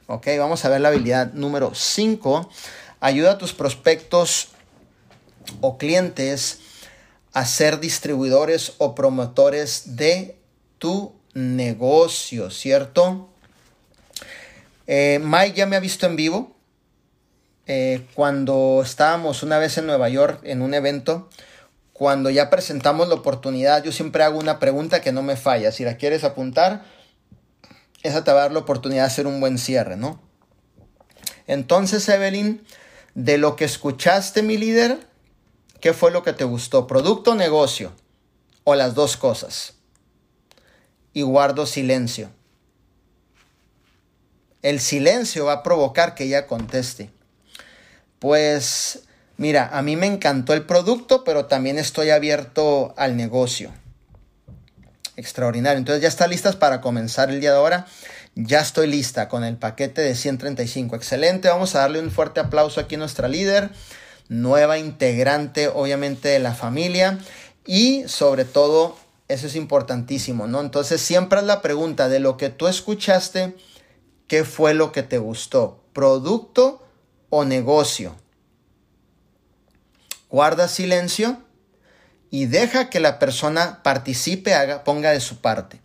¿Ok? Vamos a ver la habilidad número 5. Ayuda a tus prospectos o clientes a ser distribuidores o promotores de tu negocio, ¿cierto? Eh, Mike ya me ha visto en vivo. Eh, cuando estábamos una vez en Nueva York en un evento, cuando ya presentamos la oportunidad, yo siempre hago una pregunta que no me falla. Si la quieres apuntar, esa te va a dar la oportunidad de hacer un buen cierre, ¿no? Entonces, Evelyn, de lo que escuchaste, mi líder, ¿qué fue lo que te gustó? ¿Producto o negocio? ¿O las dos cosas? Y guardo silencio. El silencio va a provocar que ella conteste. Pues mira, a mí me encantó el producto, pero también estoy abierto al negocio. Extraordinario. Entonces ya está listas para comenzar el día de ahora. Ya estoy lista con el paquete de 135. Excelente. Vamos a darle un fuerte aplauso aquí a nuestra líder. nueva integrante obviamente de la familia y sobre todo eso es importantísimo, ¿no? Entonces siempre es la pregunta de lo que tú escuchaste, ¿qué fue lo que te gustó? ¿Producto o negocio? Guarda silencio y deja que la persona participe, haga, ponga de su parte.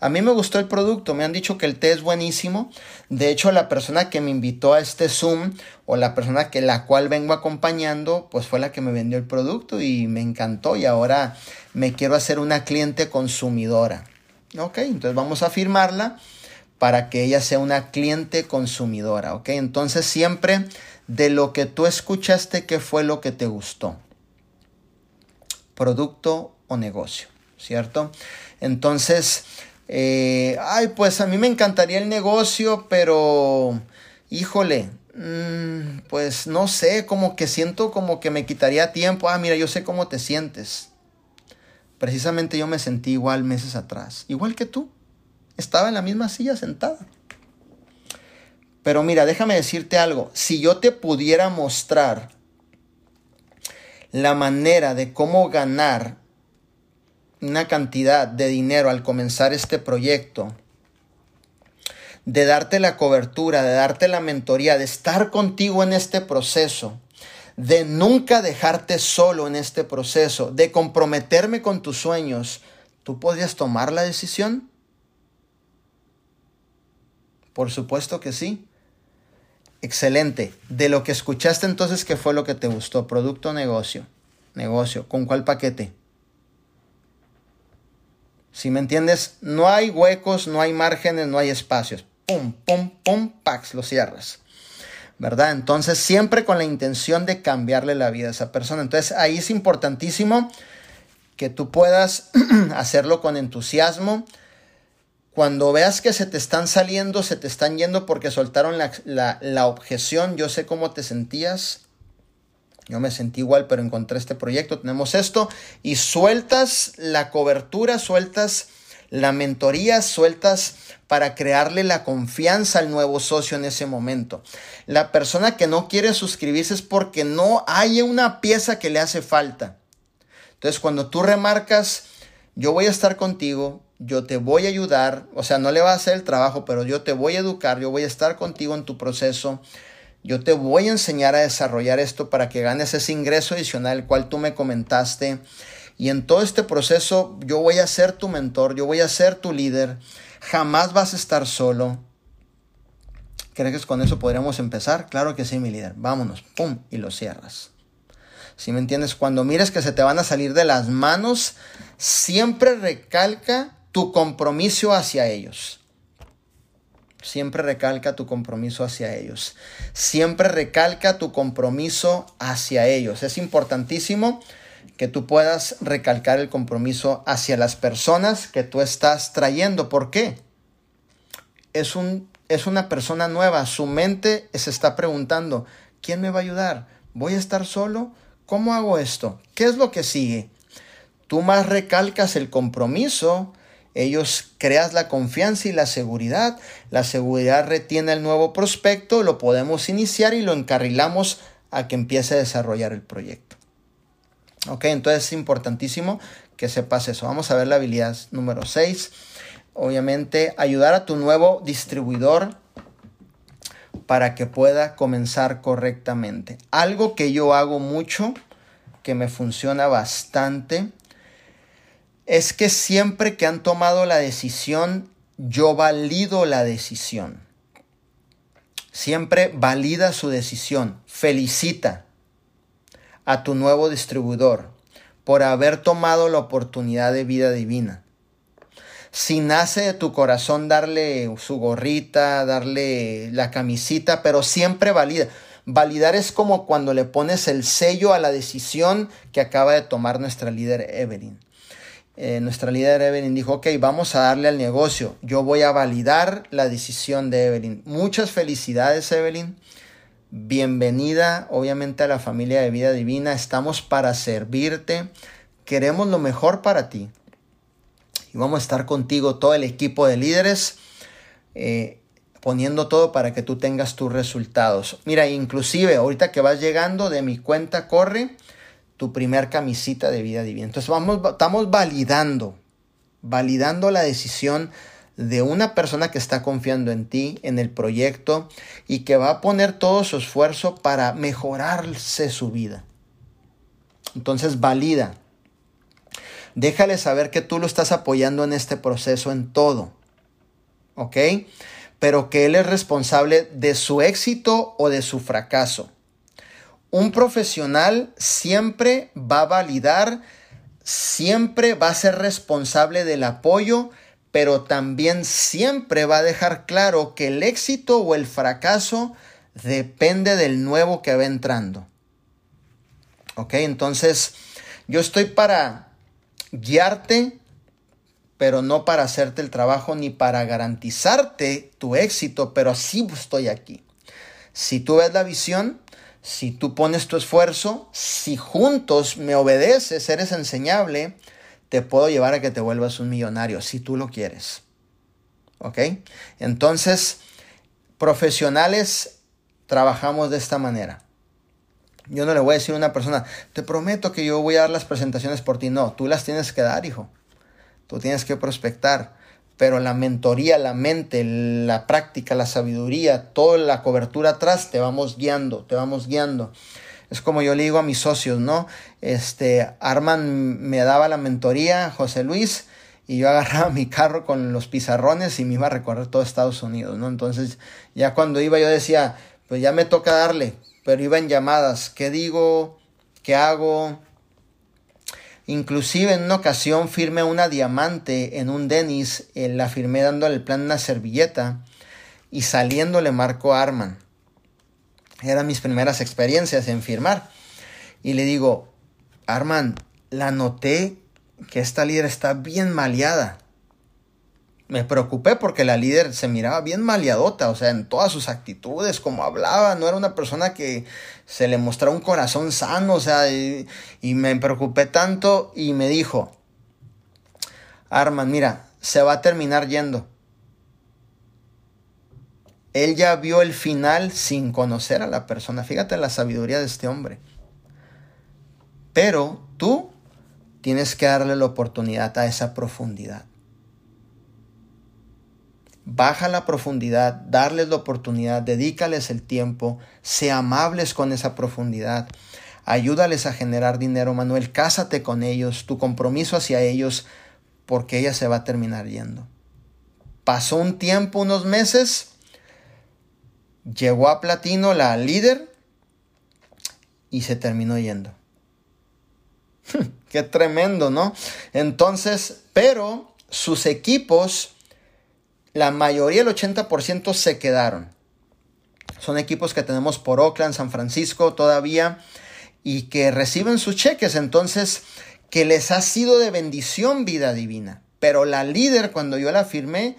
A mí me gustó el producto, me han dicho que el té es buenísimo. De hecho, la persona que me invitó a este Zoom o la persona que la cual vengo acompañando, pues fue la que me vendió el producto y me encantó y ahora me quiero hacer una cliente consumidora. Ok, entonces vamos a firmarla para que ella sea una cliente consumidora. Ok, entonces siempre de lo que tú escuchaste, ¿qué fue lo que te gustó? Producto o negocio, ¿cierto? Entonces, eh, ay, pues a mí me encantaría el negocio, pero, híjole, mm, pues no sé, como que siento como que me quitaría tiempo. Ah, mira, yo sé cómo te sientes. Precisamente yo me sentí igual meses atrás, igual que tú. Estaba en la misma silla sentada. Pero mira, déjame decirte algo. Si yo te pudiera mostrar la manera de cómo ganar una cantidad de dinero al comenzar este proyecto, de darte la cobertura, de darte la mentoría, de estar contigo en este proceso, de nunca dejarte solo en este proceso, de comprometerme con tus sueños, ¿tú podrías tomar la decisión? Por supuesto que sí. Excelente. De lo que escuchaste entonces, ¿qué fue lo que te gustó? Producto o negocio. Negocio. ¿Con cuál paquete? Si me entiendes, no hay huecos, no hay márgenes, no hay espacios. Pum, pum, pum, pax, lo cierras. ¿Verdad? Entonces, siempre con la intención de cambiarle la vida a esa persona. Entonces, ahí es importantísimo que tú puedas hacerlo con entusiasmo. Cuando veas que se te están saliendo, se te están yendo porque soltaron la, la, la objeción, yo sé cómo te sentías, yo me sentí igual, pero encontré este proyecto, tenemos esto, y sueltas la cobertura, sueltas la mentoría, sueltas para crearle la confianza al nuevo socio en ese momento. La persona que no quiere suscribirse es porque no hay una pieza que le hace falta. Entonces, cuando tú remarcas, yo voy a estar contigo, yo te voy a ayudar, o sea, no le va a hacer el trabajo, pero yo te voy a educar, yo voy a estar contigo en tu proceso, yo te voy a enseñar a desarrollar esto para que ganes ese ingreso adicional, el cual tú me comentaste. Y en todo este proceso yo voy a ser tu mentor, yo voy a ser tu líder. Jamás vas a estar solo. ¿Crees que con eso podríamos empezar? Claro que sí, mi líder. Vámonos. ¡Pum! Y lo cierras. Si me entiendes? Cuando mires que se te van a salir de las manos, siempre recalca tu compromiso hacia ellos. Siempre recalca tu compromiso hacia ellos. Siempre recalca tu compromiso hacia ellos. Es importantísimo que tú puedas recalcar el compromiso hacia las personas que tú estás trayendo. ¿Por qué? Es, un, es una persona nueva. Su mente se está preguntando, ¿quién me va a ayudar? ¿Voy a estar solo? ¿Cómo hago esto? ¿Qué es lo que sigue? Tú más recalcas el compromiso, ellos creas la confianza y la seguridad. La seguridad retiene el nuevo prospecto, lo podemos iniciar y lo encarrilamos a que empiece a desarrollar el proyecto. Ok, entonces es importantísimo que sepas eso. Vamos a ver la habilidad número 6. Obviamente, ayudar a tu nuevo distribuidor para que pueda comenzar correctamente. Algo que yo hago mucho, que me funciona bastante, es que siempre que han tomado la decisión, yo valido la decisión. Siempre valida su decisión. Felicita a tu nuevo distribuidor por haber tomado la oportunidad de vida divina. Si nace de tu corazón darle su gorrita, darle la camisita, pero siempre valida. Validar es como cuando le pones el sello a la decisión que acaba de tomar nuestra líder Evelyn. Eh, nuestra líder Evelyn dijo, ok, vamos a darle al negocio. Yo voy a validar la decisión de Evelyn. Muchas felicidades, Evelyn. Bienvenida, obviamente, a la familia de vida divina. Estamos para servirte. Queremos lo mejor para ti. Y vamos a estar contigo, todo el equipo de líderes. Eh, poniendo todo para que tú tengas tus resultados. Mira, inclusive ahorita que vas llegando de mi cuenta corre tu primer camisita de vida divina. Entonces vamos, estamos validando, validando la decisión de una persona que está confiando en ti, en el proyecto y que va a poner todo su esfuerzo para mejorarse su vida. Entonces valida. Déjale saber que tú lo estás apoyando en este proceso en todo. ¿Ok? Pero que él es responsable de su éxito o de su fracaso. Un profesional siempre va a validar, siempre va a ser responsable del apoyo, pero también siempre va a dejar claro que el éxito o el fracaso depende del nuevo que va entrando. ¿Ok? Entonces, yo estoy para guiarte, pero no para hacerte el trabajo ni para garantizarte tu éxito, pero sí estoy aquí. Si tú ves la visión, si tú pones tu esfuerzo, si juntos me obedeces, eres enseñable, te puedo llevar a que te vuelvas un millonario, si tú lo quieres. ¿Ok? Entonces, profesionales, trabajamos de esta manera. Yo no le voy a decir a una persona, te prometo que yo voy a dar las presentaciones por ti. No, tú las tienes que dar, hijo. Tú tienes que prospectar. Pero la mentoría, la mente, la práctica, la sabiduría, toda la cobertura atrás, te vamos guiando, te vamos guiando. Es como yo le digo a mis socios, ¿no? Este, Arman me daba la mentoría, José Luis, y yo agarraba mi carro con los pizarrones y me iba a recorrer todo Estados Unidos, ¿no? Entonces, ya cuando iba yo decía, pues ya me toca darle, pero iba en llamadas, ¿qué digo? ¿Qué hago? Inclusive en una ocasión firmé una diamante en un Denis, eh, la firmé dándole el plan una servilleta y saliendo le marcó Arman. Eran mis primeras experiencias en firmar. Y le digo, Arman, la noté que esta líder está bien maleada me preocupé porque la líder se miraba bien maleadota, o sea, en todas sus actitudes, como hablaba, no era una persona que se le mostraba un corazón sano, o sea, y, me preocupé tanto y me dijo, Arman, mira, se va a terminar yendo. Él ya vio el final sin conocer a la persona. Fíjate la sabiduría de este hombre. Pero tú tienes que darle la oportunidad a esa profundidad baja la profundidad, darles la oportunidad, dedícales el tiempo, sea amables con esa profundidad, ayúdales a generar dinero, Manuel, cásate con ellos, tu compromiso hacia ellos, porque ella se va a terminar yendo. Pasó un tiempo, unos meses, llegó a Platino la líder y se terminó yendo. Qué tremendo, ¿no? Entonces, pero sus equipos la mayoría, el 80% se quedaron. Son equipos que tenemos por Oakland, San Francisco todavía y que reciben sus cheques, entonces que les ha sido de bendición vida divina. Pero la líder, cuando yo la firmé,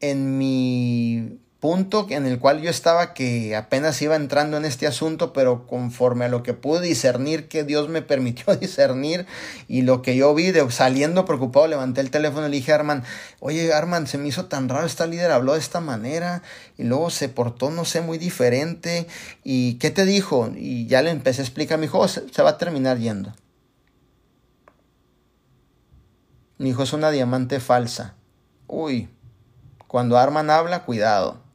en mi punto en el cual yo estaba que apenas iba entrando en este asunto, pero conforme a lo que pude discernir que Dios me permitió discernir y lo que yo vi de saliendo preocupado, levanté el teléfono y le dije a Arman, oye Arman, se me hizo tan raro, esta líder habló de esta manera y luego se portó, no sé, muy diferente y ¿qué te dijo? Y ya le empecé a explicar, mi hijo, oh, se, se va a terminar yendo. Mi hijo es una diamante falsa. Uy, cuando Arman habla, cuidado.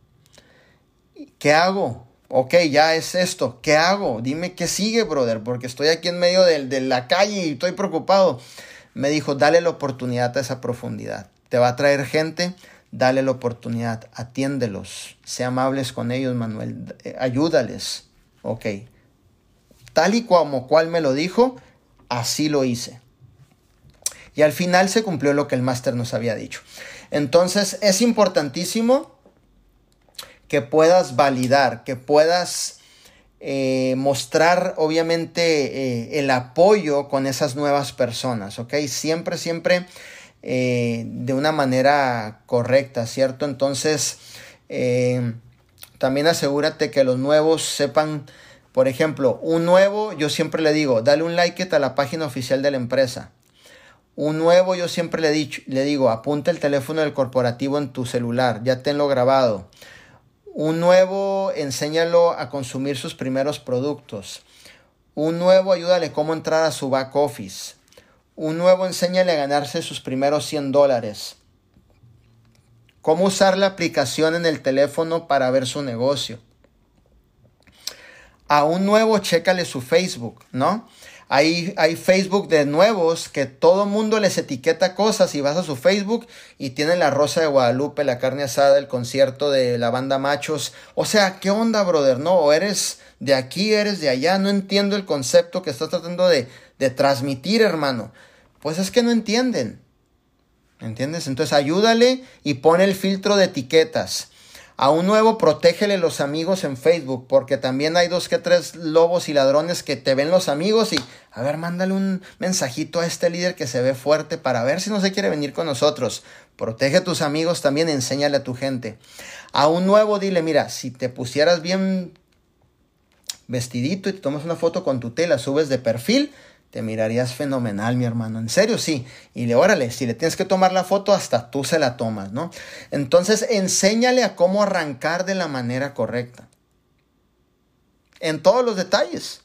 ¿Qué hago? Ok, ya es esto. ¿Qué hago? Dime qué sigue, brother, porque estoy aquí en medio de, de la calle y estoy preocupado. Me dijo, dale la oportunidad a esa profundidad. Te va a traer gente, dale la oportunidad, atiéndelos, sea amables con ellos, Manuel, eh, ayúdales. Ok. Tal y como cual me lo dijo, así lo hice. Y al final se cumplió lo que el máster nos había dicho. Entonces es importantísimo que puedas validar, que puedas eh, mostrar obviamente eh, el apoyo con esas nuevas personas, ¿ok? Siempre, siempre eh, de una manera correcta, ¿cierto? Entonces, también asegúrate que los nuevos sepan, por ejemplo, un nuevo, yo siempre le digo, dale un like a la página oficial de la empresa. Un nuevo, yo siempre le, dicho, le digo, apunta el teléfono del corporativo en tu celular, ya tenlo grabado Un nuevo, enséñalo a consumir sus primeros productos. Un nuevo, ayúdale cómo entrar a su back office. Un nuevo, enséñale a ganarse sus primeros 100 dólares. Cómo usar la aplicación en el teléfono para ver su negocio. A un nuevo, chécale su Facebook, ¿no? Hay, hay, Facebook de nuevos que todo mundo les etiqueta cosas y vas a su Facebook y tienen la Rosa de Guadalupe, la carne asada, el concierto de la banda Machos. O sea, ¿qué onda, brother? No, eres de aquí, eres de allá. No entiendo el concepto que estás tratando de, de transmitir, hermano. Pues es que no entienden. ¿Entiendes? Entonces ayúdale y pone el filtro de etiquetas. A un nuevo, protégele los amigos en Facebook, porque también hay dos que tres lobos y ladrones que te ven los amigos y, a ver, mándale un mensajito a este líder que se ve fuerte para ver si no se quiere venir con nosotros. Protege a tus amigos también, enséñale a tu gente. A un nuevo, dile, mira, si te pusieras bien vestidito y te tomas una foto con tu tela, subes de perfil, te mirarías fenomenal, mi hermano. En serio, sí. Y de órale, si le tienes que tomar la foto, hasta tú se la tomas, ¿no? Entonces, enséñale a cómo arrancar de la manera correcta. En todos los detalles.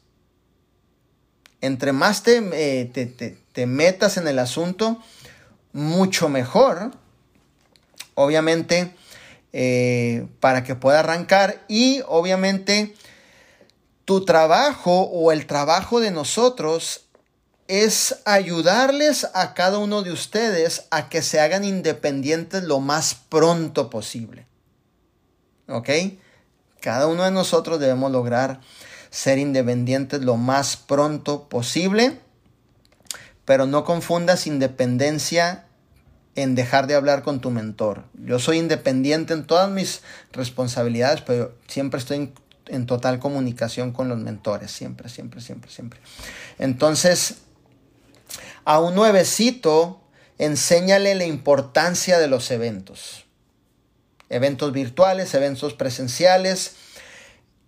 Entre más te, eh, te, metas en el asunto, mucho mejor. Obviamente, eh, para que pueda arrancar. Y obviamente, tu trabajo o el trabajo de nosotros es ayudarles a cada uno de ustedes a que se hagan independientes lo más pronto posible. ¿Ok? Cada uno de nosotros debemos lograr ser independientes lo más pronto posible, pero no confundas independencia en dejar de hablar con tu mentor. Yo soy independiente en todas mis responsabilidades, pero siempre estoy en, total comunicación con los mentores, siempre, siempre, siempre, siempre. Entonces, a un nuevecito, enséñale la importancia de los eventos. Eventos virtuales, eventos presenciales.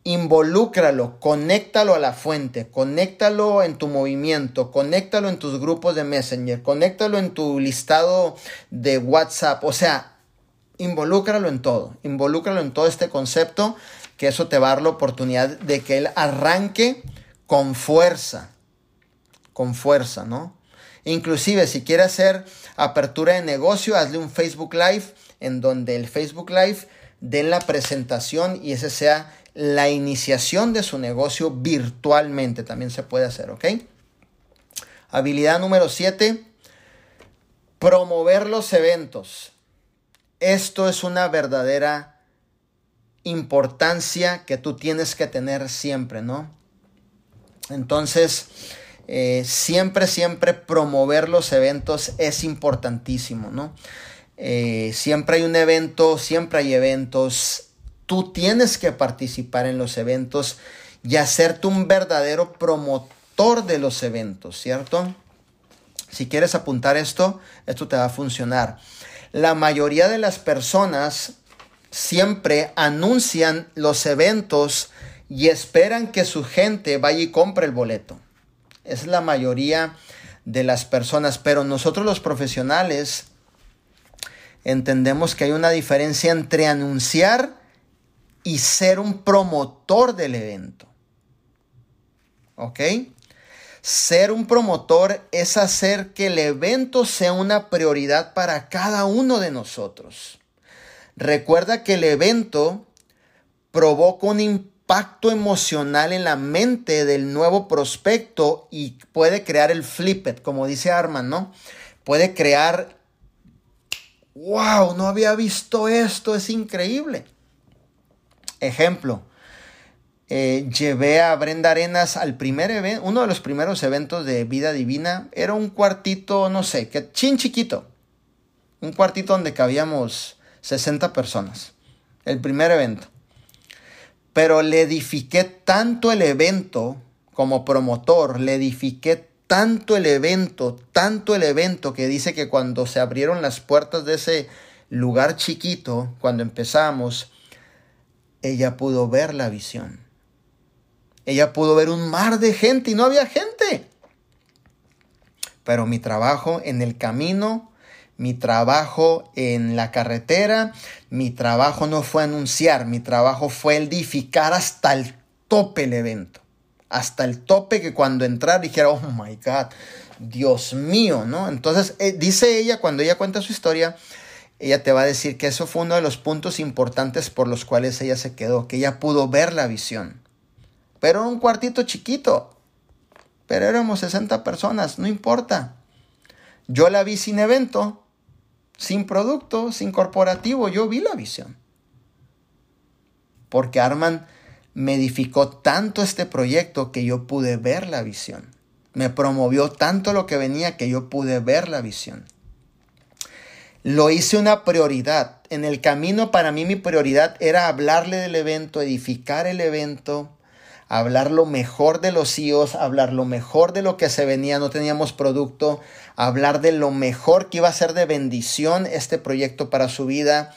Involúcralo, conéctalo a la fuente, conéctalo en tu movimiento, conéctalo en tus grupos de Messenger, conéctalo en tu listado de WhatsApp. O sea, involúcralo en todo, involúcralo en todo este concepto, que eso te va a dar la oportunidad de que él arranque con fuerza, con fuerza, ¿no? Inclusive si quiere hacer apertura de negocio, hazle un Facebook Live en donde el Facebook Live den la presentación y ese sea la iniciación de su negocio virtualmente. También se puede hacer, ¿ok? Habilidad número 7. Promover los eventos. Esto es una verdadera importancia que tú tienes que tener siempre, ¿no? Entonces, eh, siempre, siempre promover los eventos es importantísimo, ¿no? Eh, siempre hay un evento, siempre hay eventos. Tú tienes que participar en los eventos y hacerte un verdadero promotor de los eventos, ¿cierto? Si quieres apuntar esto, esto te va a funcionar. La mayoría de las personas siempre anuncian los eventos y esperan que su gente vaya y compre el boleto. Es la mayoría de las personas, pero nosotros los profesionales entendemos que hay una diferencia entre anunciar y ser un promotor del evento. ¿Ok? Ser un promotor es hacer que el evento sea una prioridad para cada uno de nosotros. Recuerda que el evento provoca un impacto emocional en la mente del nuevo prospecto y puede crear el flippet, como dice Arman, ¿no? Puede crear, wow, no había visto esto, es increíble. Ejemplo, eh, llevé a Brenda Arenas al primer evento, uno de los primeros eventos de Vida Divina, era un cuartito, no sé, que chin chiquito, un cuartito donde cabíamos 60 personas, el primer evento pero le edifiqué tanto el evento como promotor, le edifiqué tanto el evento, tanto el evento que dice que cuando se abrieron las puertas de ese lugar chiquito, cuando empezamos, ella pudo ver la visión. Ella pudo ver un mar de gente y no había gente. Pero mi trabajo en el camino mi trabajo en la carretera, mi trabajo no fue anunciar, mi trabajo fue edificar hasta el tope el evento. Hasta el tope que cuando entrar dijera, oh my God, Dios mío, ¿no? Entonces, eh, dice ella, cuando ella cuenta su historia, ella te va a decir que eso fue uno de los puntos importantes por los cuales ella se quedó, que ella pudo ver la visión. Pero un cuartito chiquito, pero éramos 60 personas, no importa. Yo la vi sin evento, sin producto, sin corporativo, yo vi la visión. Porque Arman me edificó tanto este proyecto que yo pude ver la visión. Me promovió tanto lo que venía que yo pude ver la visión. Lo hice una prioridad. En el camino para mí mi prioridad era hablarle del evento, edificar el evento, hablar lo mejor de los CEOs, hablar lo mejor de lo que se venía, no teníamos producto, hablar de lo mejor que iba a ser de bendición este proyecto para su vida,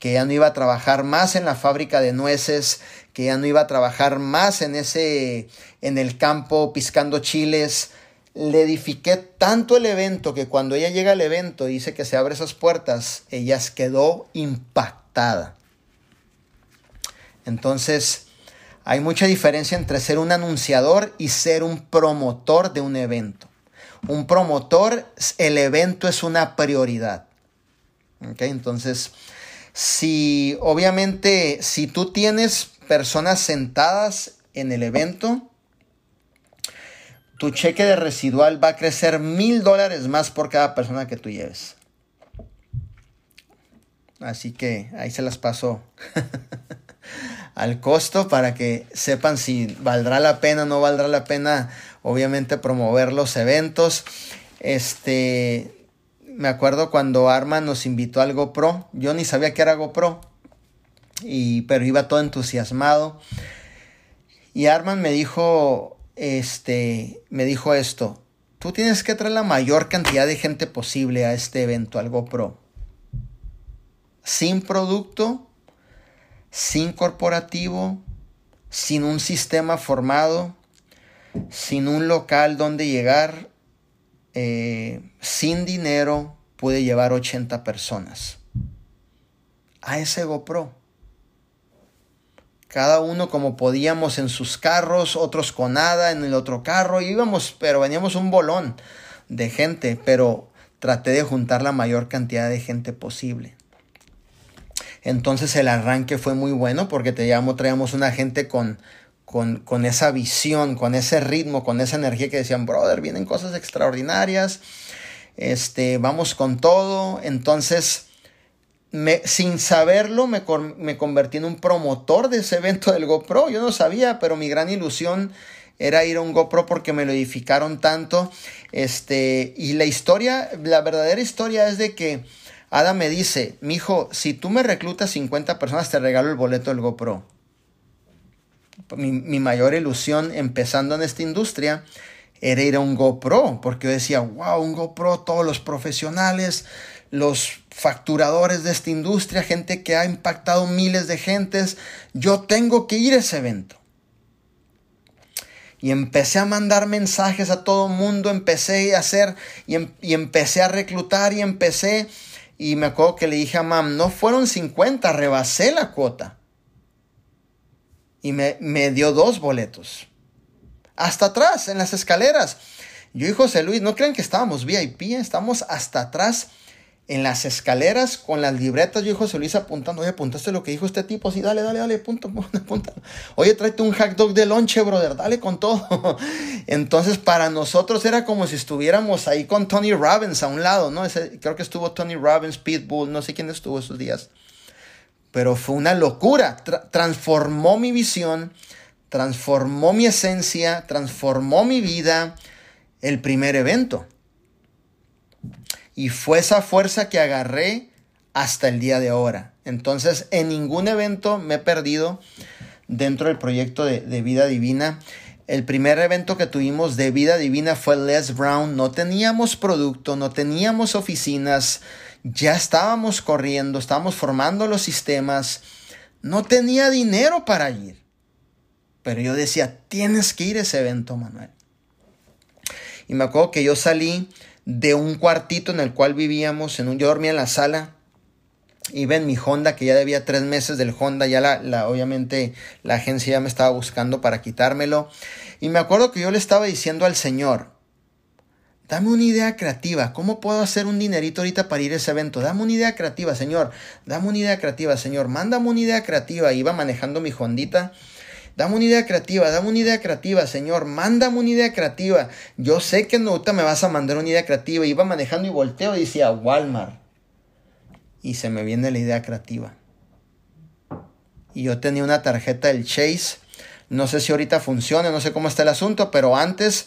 que ya no iba a trabajar más en la fábrica de nueces, que ya no iba a trabajar más en ese en el campo piscando chiles. Le edifiqué tanto el evento que cuando ella llega al evento y dice que se abre esas puertas, ella quedó impactada. Entonces, hay mucha diferencia entre ser un anunciador y ser un promotor de un evento. Un promotor, el evento es una prioridad. Entonces, si obviamente, si tú tienes personas sentadas en el evento, tu cheque de residual va a crecer mil dólares más por cada persona que tú lleves. Así que ahí se las paso al costo para que sepan si valdrá la pena o no valdrá la pena, obviamente, promover los eventos. Este, me acuerdo cuando Arma nos invitó al GoPro. Yo ni sabía que era GoPro. Y, pero iba todo entusiasmado. Y Arman me dijo, este, me dijo esto. Tú tienes que traer la mayor cantidad de gente posible a este evento, al GoPro. Sin producto, sin corporativo, sin un sistema formado, sin un local donde llegar, eh, sin dinero pude llevar 80 personas a ese GoPro. Cada uno como podíamos en sus carros, otros con nada en el otro carro, íbamos, pero veníamos un bolón de gente, pero traté de juntar la mayor cantidad de gente posible. Entonces el arranque fue muy bueno porque te traíamos una gente con, con, esa visión, con ese ritmo, con esa energía que decían, brother, vienen cosas extraordinarias, este, vamos con todo. Entonces, sin saberlo, me, me convertí en un promotor de ese evento del GoPro. Yo no sabía, pero mi gran ilusión era ir a un GoPro porque me lo edificaron tanto. Este, y la historia, la verdadera historia es de que Ada me dice, mijo, si tú me reclutas 50 personas, te regalo el boleto del GoPro mi, mayor ilusión empezando en esta industria era ir a un GoPro, porque yo decía, wow, un GoPro, todos los profesionales, los facturadores de esta industria, gente que ha impactado miles de gentes, yo tengo que ir a ese evento. Y empecé a mandar mensajes a todo el mundo, empecé a hacer em, y, empecé a reclutar y empecé. Y me acuerdo que le dije a Mam, no fueron 50, rebasé la cuota y me, me dio dos boletos. Hasta atrás, en las escaleras. Yo y José Luis, no crean que estábamos VIP, estamos hasta atrás en las escaleras con las libretas. Yo y José Luis apuntando, oye, apuntaste lo que dijo este tipo, sí, dale, dale, dale, punto, punto. Oye, tráete un hack dog de lonche, brother, dale con todo. Entonces, para nosotros era como si estuviéramos ahí con Tony Robbins a un lado, ¿no? Creo que estuvo Tony Robbins, Pitbull, no sé quién estuvo esos días pero fue una locura. transformó mi visión, transformó mi esencia, transformó mi vida el primer evento. Y fue esa fuerza que agarré hasta el día de ahora. Entonces, en ningún evento me he perdido dentro del proyecto de, Vida Divina. El primer evento que tuvimos de Vida Divina fue Les Brown. No teníamos producto, no teníamos oficinas, ya estábamos corriendo, estábamos formando los sistemas, no tenía dinero para ir. Pero yo decía, tienes que ir a ese evento, Manuel. Y me acuerdo que yo salí de un cuartito en el cual vivíamos. En un, yo dormía en la sala. Iba en mi Honda, que ya debía tres meses del Honda. Ya la, la, obviamente la agencia ya me estaba buscando para quitármelo. Y me acuerdo que yo le estaba diciendo al Señor, Dame una idea creativa. ¿Cómo puedo hacer un dinerito ahorita para ir a ese evento? Dame una idea creativa, Señor. Dame una idea creativa, Señor. Mándame una idea creativa. Iba manejando mi Hondita. Dame una idea creativa, dame una idea creativa, Señor. Mándame una idea creativa. Yo sé que no me vas a mandar una idea creativa. Iba manejando y volteo y decía Walmart. Y se me viene la idea creativa. Y yo tenía una tarjeta del Chase. No sé si ahorita funciona, no sé cómo está el asunto, pero antes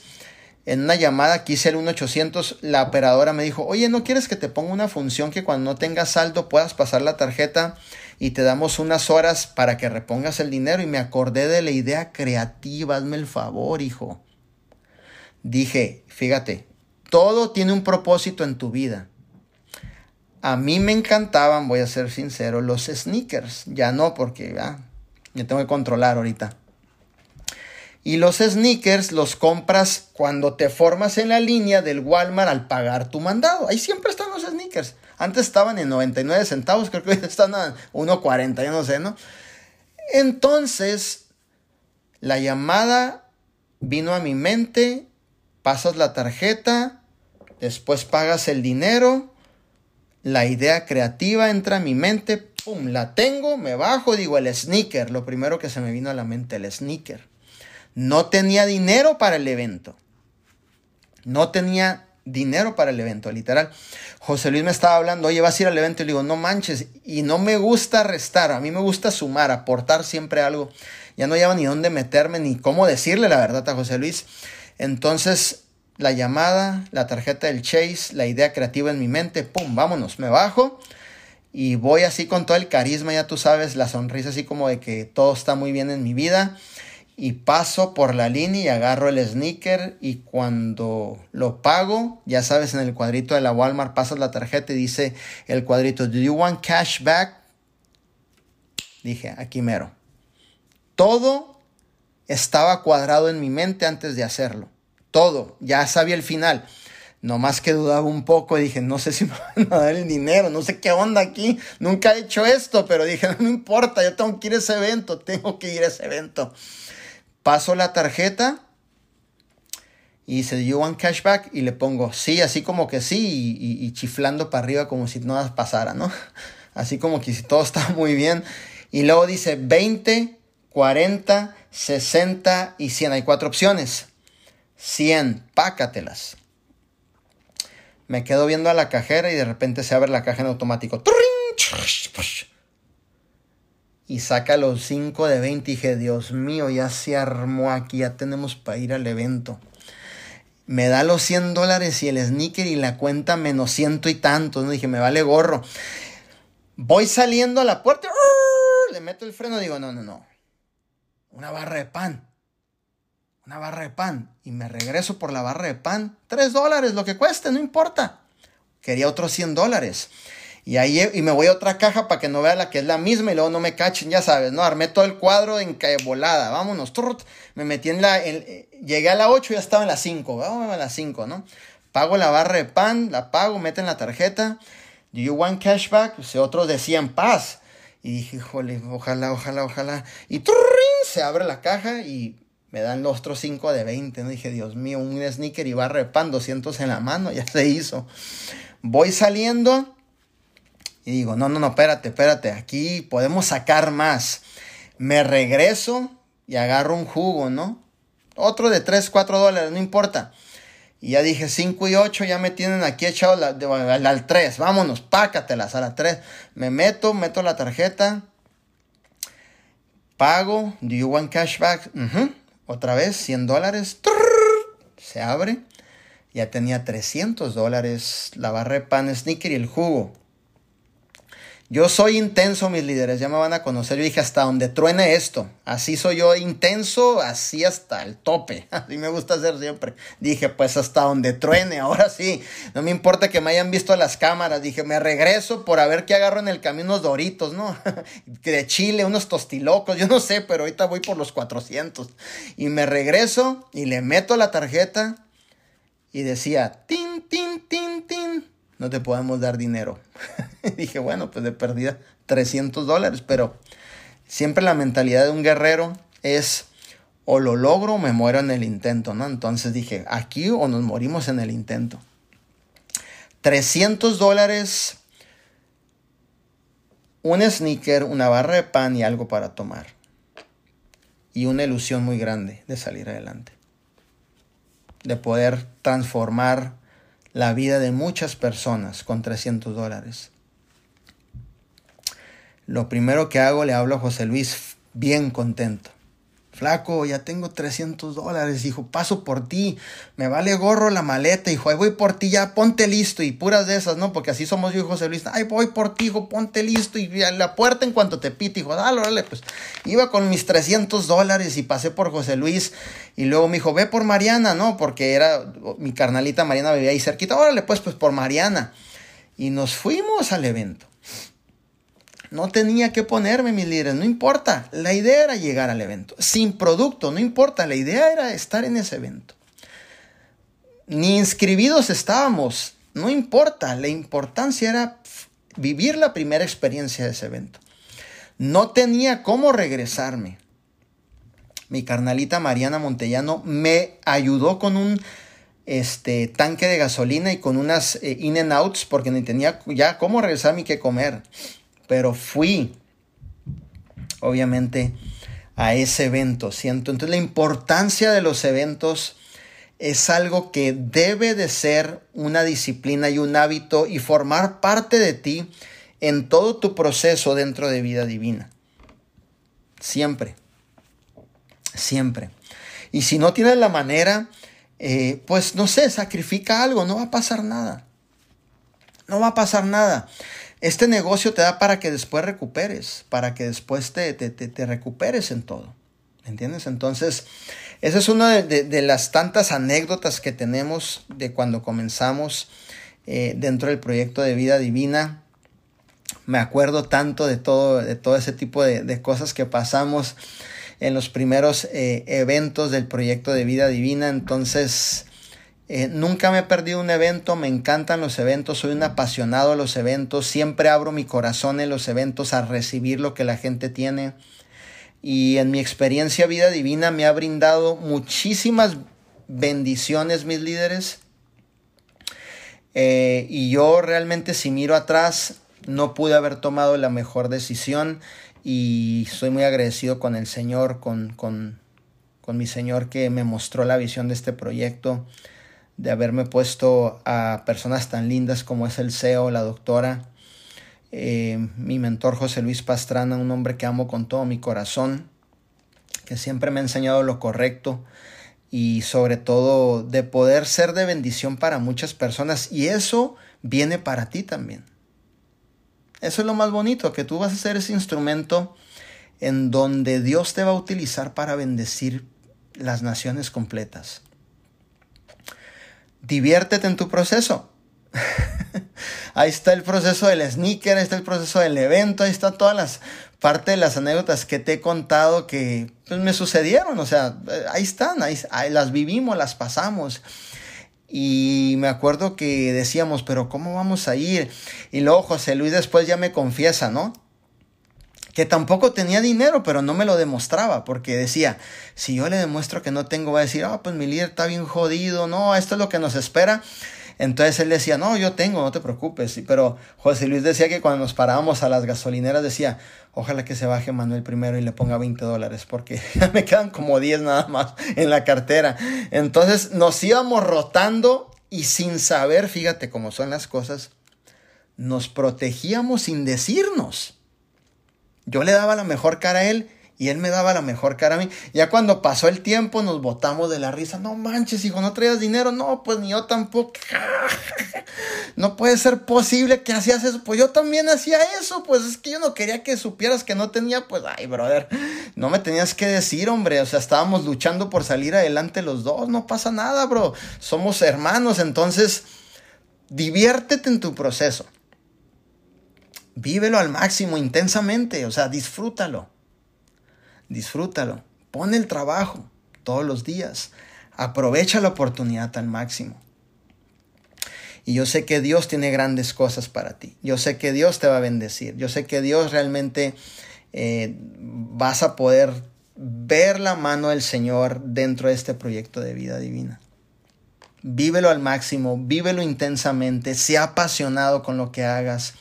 en una llamada que hice el 1800, la operadora me dijo, oye, ¿no quieres que te ponga una función que cuando no tengas saldo puedas pasar la tarjeta y te damos unas horas para que repongas el dinero? Y me acordé de la idea creativa, hazme el favor, hijo. Dije, fíjate, todo tiene un propósito en tu vida. A mí me encantaban, voy a ser sincero, los sneakers. Ya no, porque ya ah, me tengo que controlar ahorita. Y los sneakers los compras cuando te formas en la línea del Walmart al pagar tu mandado. Ahí siempre están los sneakers. Antes estaban en 99 centavos, creo que están a 1.40, yo no sé, ¿no? Entonces, la llamada vino a mi mente, pasas la tarjeta, después pagas el dinero, la idea creativa entra a mi mente, pum, la tengo, me bajo, digo el sneaker, lo primero que se me vino a la mente, el sneaker. No tenía dinero para el evento. No tenía dinero para el evento, literal. José Luis me estaba hablando, oye, vas a ir al evento y le digo, no manches, y no me gusta restar, a mí me gusta sumar, aportar siempre algo. Ya no lleva ni dónde meterme ni cómo decirle la verdad a José Luis. Entonces, la llamada, la tarjeta del Chase, la idea creativa en mi mente, pum, vámonos, me bajo y voy así con todo el carisma, ya tú sabes, la sonrisa así como de que todo está muy bien en mi vida y paso por la línea y agarro el sneaker y cuando lo pago, ya sabes, en el cuadrito de la Walmart pasas la tarjeta y dice el cuadrito, ¿Do you want cash back? Dije, aquí mero. Todo estaba cuadrado en mi mente antes de hacerlo. Todo, ya sabía el final. No más que dudaba un poco y dije, no sé si me van a dar el dinero, no sé qué onda aquí, nunca he hecho esto, pero dije, no me importa, yo tengo que ir a ese evento, tengo que ir a ese evento paso la tarjeta y dice, ¿You want cashback? Y le pongo sí, así como que sí, y, chiflando para arriba como si nada pasara, ¿no? Así como que si todo está muy bien. Y luego dice 20, 40, 60 y 100. Hay cuatro opciones. 100, pácatelas. Me quedo viendo a la cajera y de repente se abre la caja en automático y saca los 5 de 20. Y dije, Dios mío, ya se armó aquí, ya tenemos para ir al evento. Me da los 100 dólares y el sneaker y la cuenta menos ciento y tanto. ¿no? Dije, me vale gorro. Voy saliendo a la puerta, le meto el freno, digo, no, no, no. Una barra de pan. Una barra de pan. Y me regreso por la barra de pan. 3 dólares, lo que cueste, no importa. Quería otros 100 dólares. Y ahí y me voy a otra caja para que no vea la que es la misma y luego no me cachen, ya sabes, ¿no? Armé todo el cuadro en volada, vámonos. Me metí en la. llegué a la 8 y ya estaba en la 5, vamos a la 5, ¿no? Pago la barra de pan, la pago, meten la tarjeta. Do you want cashback? Pues otros decían paz. Y dije, híjole, ojalá, ojalá, ojalá. Y se abre la caja y me dan los otros 5 de 20. ¿no? Dije, Dios mío, un sneaker y barra de pan, 200 en la mano, ya se hizo. Voy saliendo y digo, no, no, no, espérate, espérate, aquí podemos sacar más. Me regreso y agarro un jugo, ¿no? Otro de 3, 4 dólares, no importa. Y ya dije 5 y 8, ya me tienen aquí echado al 3. Vámonos, pácatelas a la 3. Me meto, meto la tarjeta. Pago. Do you want cashback? Otra vez, 100 dólares. Se abre. Ya tenía 300 dólares la barra de pan, sneaker y el jugo. Yo soy intenso, mis líderes, ya me van a conocer. Yo dije, hasta donde truene esto. Así soy yo intenso, así hasta el tope. Así me gusta hacer siempre. Dije, pues hasta donde truene, ahora sí. No me importa que me hayan visto las cámaras. Dije, me regreso por a ver qué agarro en el camino unos doritos, ¿no? De Chile, unos tostilocos, yo no sé, pero ahorita voy por los 400. Y me regreso y le meto la tarjeta y decía, tin, tin, tin no te podemos dar dinero. dije, bueno, pues de perdida 300 dólares, pero siempre la mentalidad de un guerrero es o lo logro o me muero en el intento, ¿no? Entonces dije, aquí o nos morimos en el intento. 300 dólares, un sneaker, una barra de pan y algo para tomar. Y una ilusión muy grande de salir adelante. De poder transformar la vida de muchas personas con 300 dólares. Lo primero que hago, le hablo a José Luis bien contento. Flaco, ya tengo 300 dólares, hijo, paso por ti, me vale gorro la maleta, hijo, ahí voy por ti, ya ponte listo, y puras de esas, ¿no? Porque así somos yo y José Luis, ay, voy por ti, hijo, ponte listo, y a la puerta en cuanto te pite, hijo, dale, dale, pues, iba con mis 300 dólares y pasé por José Luis, y luego me dijo, ve por Mariana, ¿no? Porque era, mi carnalita Mariana vivía ahí cerquita, órale, pues, pues por Mariana, y nos fuimos al evento. No tenía que ponerme mis líderes, no importa. La idea era llegar al evento. Sin producto, no importa. La idea era estar en ese evento. Ni inscribidos estábamos, no importa. La importancia era vivir la primera experiencia de ese evento. No tenía cómo regresarme. Mi carnalita Mariana Montellano me ayudó con un este, tanque de gasolina y con unas eh, in and outs porque ni tenía ya cómo regresarme y qué comer pero fui, obviamente, a ese evento, ¿siento? Entonces la importancia de los eventos es algo que debe de ser una disciplina y un hábito y formar parte de ti en todo tu proceso dentro de vida divina. Siempre. Siempre. Y si no tienes la manera, eh, pues no sé, sacrifica algo, no va a pasar nada. No va a pasar nada. Este negocio te da para que después recuperes, para que después te, te, recuperes en todo. ¿Entiendes? Entonces, esa es una de, las tantas anécdotas que tenemos de cuando comenzamos eh, dentro del proyecto de vida divina. Me acuerdo tanto de todo, de todo ese tipo de, cosas que pasamos en los primeros eh, eventos del proyecto de vida divina. Entonces, eh, nunca me he perdido un evento, me encantan los eventos, soy un apasionado a los eventos, siempre abro mi corazón en los eventos a recibir lo que la gente tiene. Y en mi experiencia vida divina me ha brindado muchísimas bendiciones mis líderes. Eh, y yo realmente si miro atrás no pude haber tomado la mejor decisión y soy muy agradecido con el Señor, con, con, con mi Señor que me mostró la visión de este proyecto de haberme puesto a personas tan lindas como es el CEO, la doctora, eh, mi mentor José Luis Pastrana, un hombre que amo con todo mi corazón, que siempre me ha enseñado lo correcto y sobre todo de poder ser de bendición para muchas personas y eso viene para ti también. Eso es lo más bonito, que tú vas a ser ese instrumento en donde Dios te va a utilizar para bendecir las naciones completas diviértete en tu proceso. ahí está el proceso del sneaker, ahí está el proceso del evento, ahí está todas las partes de las anécdotas que te he contado que pues, me sucedieron, o sea, ahí están, ahí, las vivimos, las pasamos. Y me acuerdo que decíamos, pero ¿cómo vamos a ir? Y luego José Luis después ya me confiesa, ¿no? Que tampoco tenía dinero, pero no me lo demostraba, porque decía, si yo le demuestro que no tengo, va a decir, ah, pues mi líder está bien jodido, no, esto es lo que nos espera. Entonces él decía, no, yo tengo, no te preocupes. Pero José Luis decía que cuando nos parábamos a las gasolineras decía, ojalá que se baje Manuel primero y le ponga 20 dólares, porque ya me quedan como 10 nada más en la cartera. Entonces nos íbamos rotando y sin saber, fíjate cómo son las cosas, nos protegíamos sin decirnos. Yo le daba la mejor cara a él y él me daba la mejor cara a mí. Ya cuando pasó el tiempo nos botamos de la risa. No manches, hijo, no traías dinero. No, pues ni yo tampoco. No puede ser posible que hacías eso. Pues yo también hacía eso. Pues es que yo no quería que supieras que no tenía. Pues, ay, brother, no me tenías que decir, hombre. O sea, estábamos luchando por salir adelante los dos. No pasa nada, bro. Somos hermanos. Entonces, diviértete en tu proceso vívelo al máximo, intensamente, o sea, disfrútalo. Disfrútalo. Pon el trabajo todos los días. Aprovecha la oportunidad al máximo. Y yo sé que Dios tiene grandes cosas para ti. Yo sé que Dios te va a bendecir. Yo sé que Dios realmente eh, vas a poder ver la mano del Señor dentro de este proyecto de vida divina. Vívelo al máximo, vívelo intensamente, sea apasionado con lo que hagas,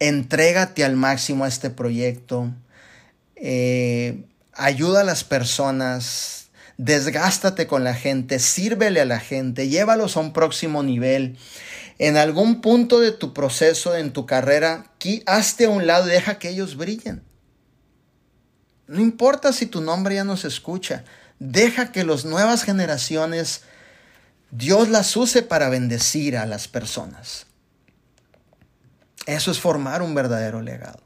entrégate al máximo a este proyecto, eh, ayuda a las personas, desgástate con la gente, sírvele a la gente, llévalos a un próximo nivel. En algún punto de tu proceso, en tu carrera, hazte a un lado y deja que ellos brillen. No importa si tu nombre ya no se escucha, deja que las nuevas generaciones Dios las use para bendecir a las personas. Eso es formar un verdadero legado.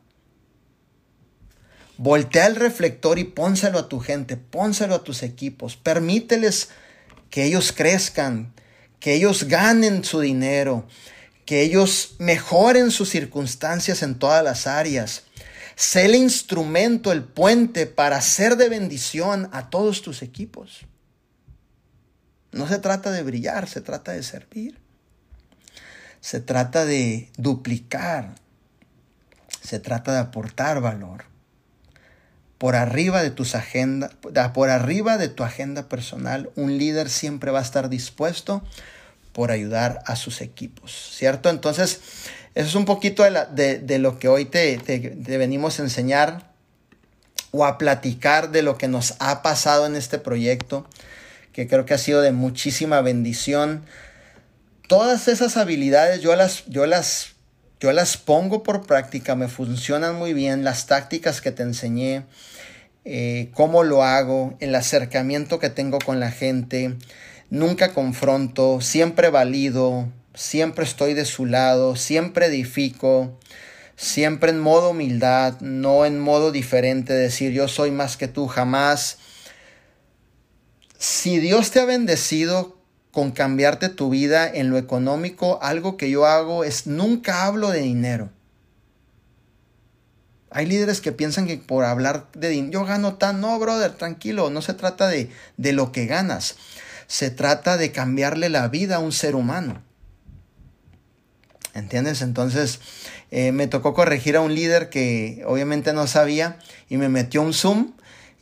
Voltea el reflector y pónselo a tu gente, pónselo a tus equipos. Permíteles que ellos crezcan, que ellos ganen su dinero, que ellos mejoren sus circunstancias en todas las áreas. Sé el instrumento, el puente para ser de bendición a todos tus equipos. No se trata de brillar, se trata de servir. Se trata de duplicar. Se trata de aportar valor por arriba de tus agendas, por arriba de tu agenda personal, un líder siempre va a estar dispuesto por ayudar a sus equipos, ¿cierto? Entonces, eso es un poquito de, lo que hoy te, te, venimos a enseñar o a platicar de lo que nos ha pasado en este proyecto, que creo que ha sido de muchísima bendición. Todas esas habilidades yo las, yo las yo las pongo por práctica, me funcionan muy bien, las tácticas que te enseñé, eh, cómo lo hago, el acercamiento que tengo con la gente, nunca confronto, siempre valido, siempre estoy de su lado, siempre edifico, siempre en modo humildad, no en modo diferente, decir yo soy más que tú, jamás. Si Dios te ha bendecido con cambiarte tu vida en lo económico, algo que yo hago es nunca hablo de dinero. Hay líderes que piensan que por hablar de dinero, yo gano tan, no, brother, tranquilo, no se trata de, de lo que ganas, se trata de cambiarle la vida a un ser humano. ¿Entiendes? Entonces eh, me tocó corregir a un líder que obviamente no sabía y me metió un Zoom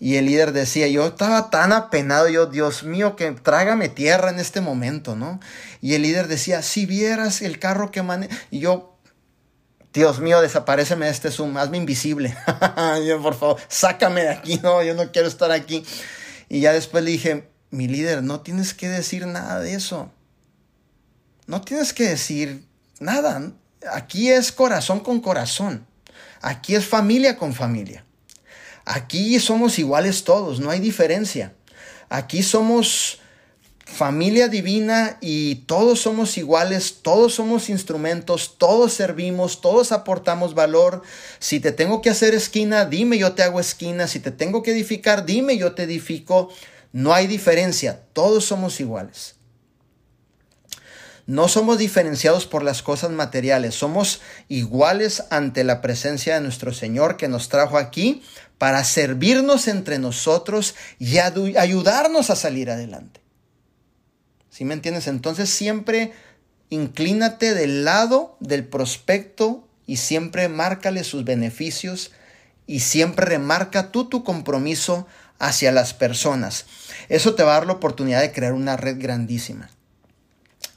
y el líder decía, yo estaba tan apenado, yo, Dios mío, que trágame tierra en este momento, ¿no? Y el líder decía, si vieras el carro que maneja, y yo, Dios mío, desapareceme de este Zoom, hazme invisible. por favor, sácame de aquí, no, yo no quiero estar aquí. Y ya después le dije, mi líder, no tienes que decir nada de eso. No tienes que decir nada. Aquí es corazón con corazón. Aquí es familia con familia. Aquí somos iguales todos, no hay diferencia. Aquí somos familia divina y todos somos iguales, todos somos instrumentos, todos servimos, todos aportamos valor. Si te tengo que hacer esquina, dime yo te hago esquina. Si te tengo que edificar, dime yo te edifico. No hay diferencia, todos somos iguales. No somos diferenciados por las cosas materiales, somos iguales ante la presencia de nuestro Señor que nos trajo aquí para servirnos entre nosotros y ayudarnos a salir adelante. ¿Sí me entiendes? Entonces siempre inclínate del lado del prospecto y siempre márcale sus beneficios y siempre remarca tú tu compromiso hacia las personas. Eso te va a dar la oportunidad de crear una red grandísima.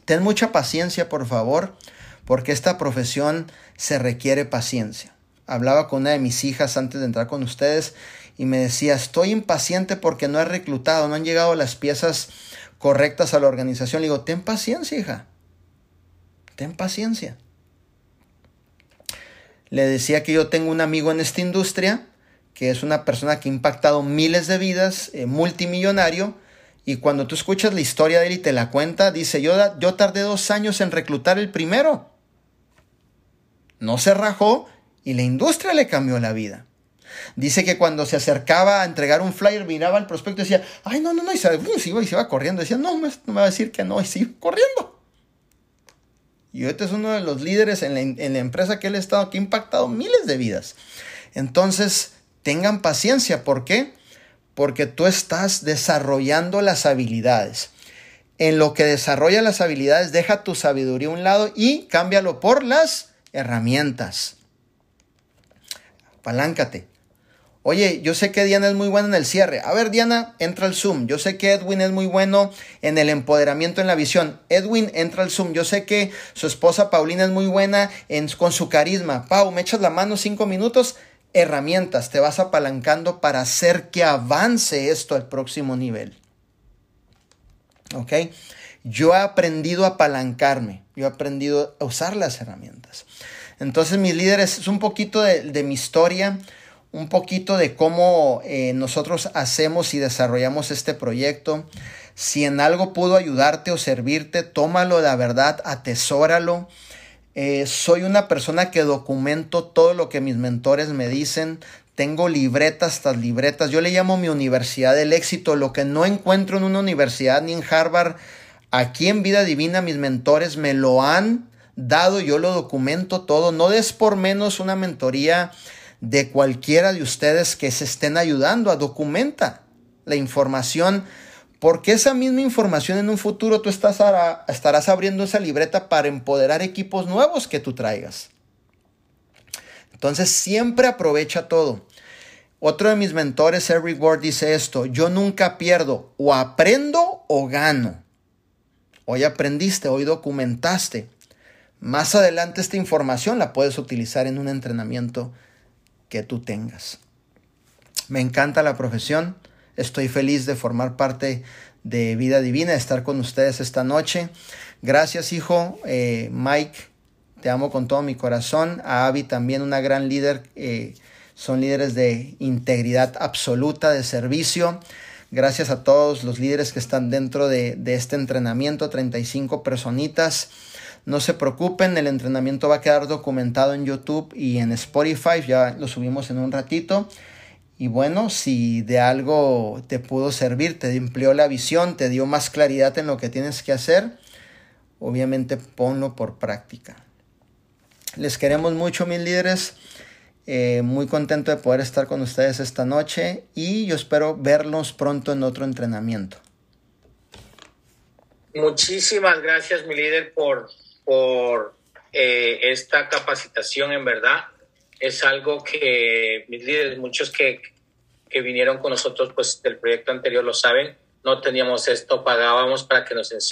Ten mucha paciencia, por favor, porque esta profesión se requiere paciencia hablaba con una de mis hijas antes de entrar con ustedes y me decía, estoy impaciente porque no he reclutado, no han llegado las piezas correctas a la organización. Le digo, ten paciencia, hija. Ten paciencia. Le decía que yo tengo un amigo en esta industria, que es una persona que ha impactado miles de vidas, eh, multimillonario, y cuando tú escuchas la historia de él y te la cuenta, dice, yo, yo tardé dos años en reclutar el primero. No se rajó y la industria le cambió la vida. Dice que cuando se acercaba a entregar un flyer, miraba al prospecto y decía, ay, no, no, no, y se, iba, y se iba corriendo. Decía, no, no me va a decir que no, y se iba corriendo. Y este es uno de los líderes en la, en la empresa que él ha estado, que ha impactado miles de vidas. Entonces, tengan paciencia. ¿Por qué? Porque tú estás desarrollando las habilidades. en lo que desarrolla las habilidades, deja tu sabiduría a un lado y cámbialo por las herramientas. Paláncate. Oye, yo sé que Diana es muy buena en el cierre. A ver, Diana, entra al Zoom. Yo sé que Edwin es muy bueno en el empoderamiento en la visión. Edwin, entra al Zoom. Yo sé que su esposa Paulina es muy buena en, con su carisma. Pau, me echas la mano cinco minutos. Herramientas, te vas apalancando para hacer que avance esto al próximo nivel. ¿Ok? Yo he aprendido a apalancarme. Yo he aprendido a usar las herramientas. Entonces, mis líderes, es un poquito de, mi historia un poquito de cómo eh, nosotros hacemos y desarrollamos este proyecto. Si en algo pudo ayudarte o servirte, tómalo la verdad, atesóralo. Eh, soy una persona que documento todo lo que mis mentores me dicen. Tengo libretas tras libretas. Yo le llamo mi universidad del éxito. Lo que no encuentro en una universidad ni en Harvard, aquí en Vida Divina mis mentores me lo han dado. Yo lo documento todo. No des por menos una mentoría de cualquiera de ustedes que se estén ayudando a documenta la información, porque esa misma información en un futuro tú estás estarás abriendo esa libreta para empoderar equipos nuevos que tú traigas. Entonces siempre aprovecha todo. Otro de mis mentores, Eric Ward, dice esto, yo nunca pierdo, o aprendo o gano. Hoy aprendiste, hoy documentaste. Más adelante esta información la puedes utilizar en un entrenamiento que tú tengas. Me encanta la profesión, estoy feliz de formar parte de Vida Divina, de estar con ustedes esta noche. Gracias, hijo. Eh, Mike, te amo con todo mi corazón. A Abby también, una gran líder. Eh, son líderes de integridad absoluta, de servicio. Gracias a todos los líderes que están dentro de, de este entrenamiento, 35 personitas. No se preocupen, el entrenamiento va a quedar documentado en YouTube y en Spotify, ya lo subimos en un ratito. Y bueno, si de algo te pudo servir, te empleó la visión, te dio más claridad en lo que tienes que hacer, obviamente ponlo por práctica. Les queremos mucho, mis líderes. Eh, muy contento de poder estar con ustedes esta noche y yo espero verlos pronto en otro entrenamiento. Muchísimas gracias, mi líder, por por eh, esta capacitación, en verdad. Es algo que mis líderes, muchos que, que vinieron con nosotros pues del proyecto anterior lo saben, no teníamos esto, pagábamos para que nos enseñen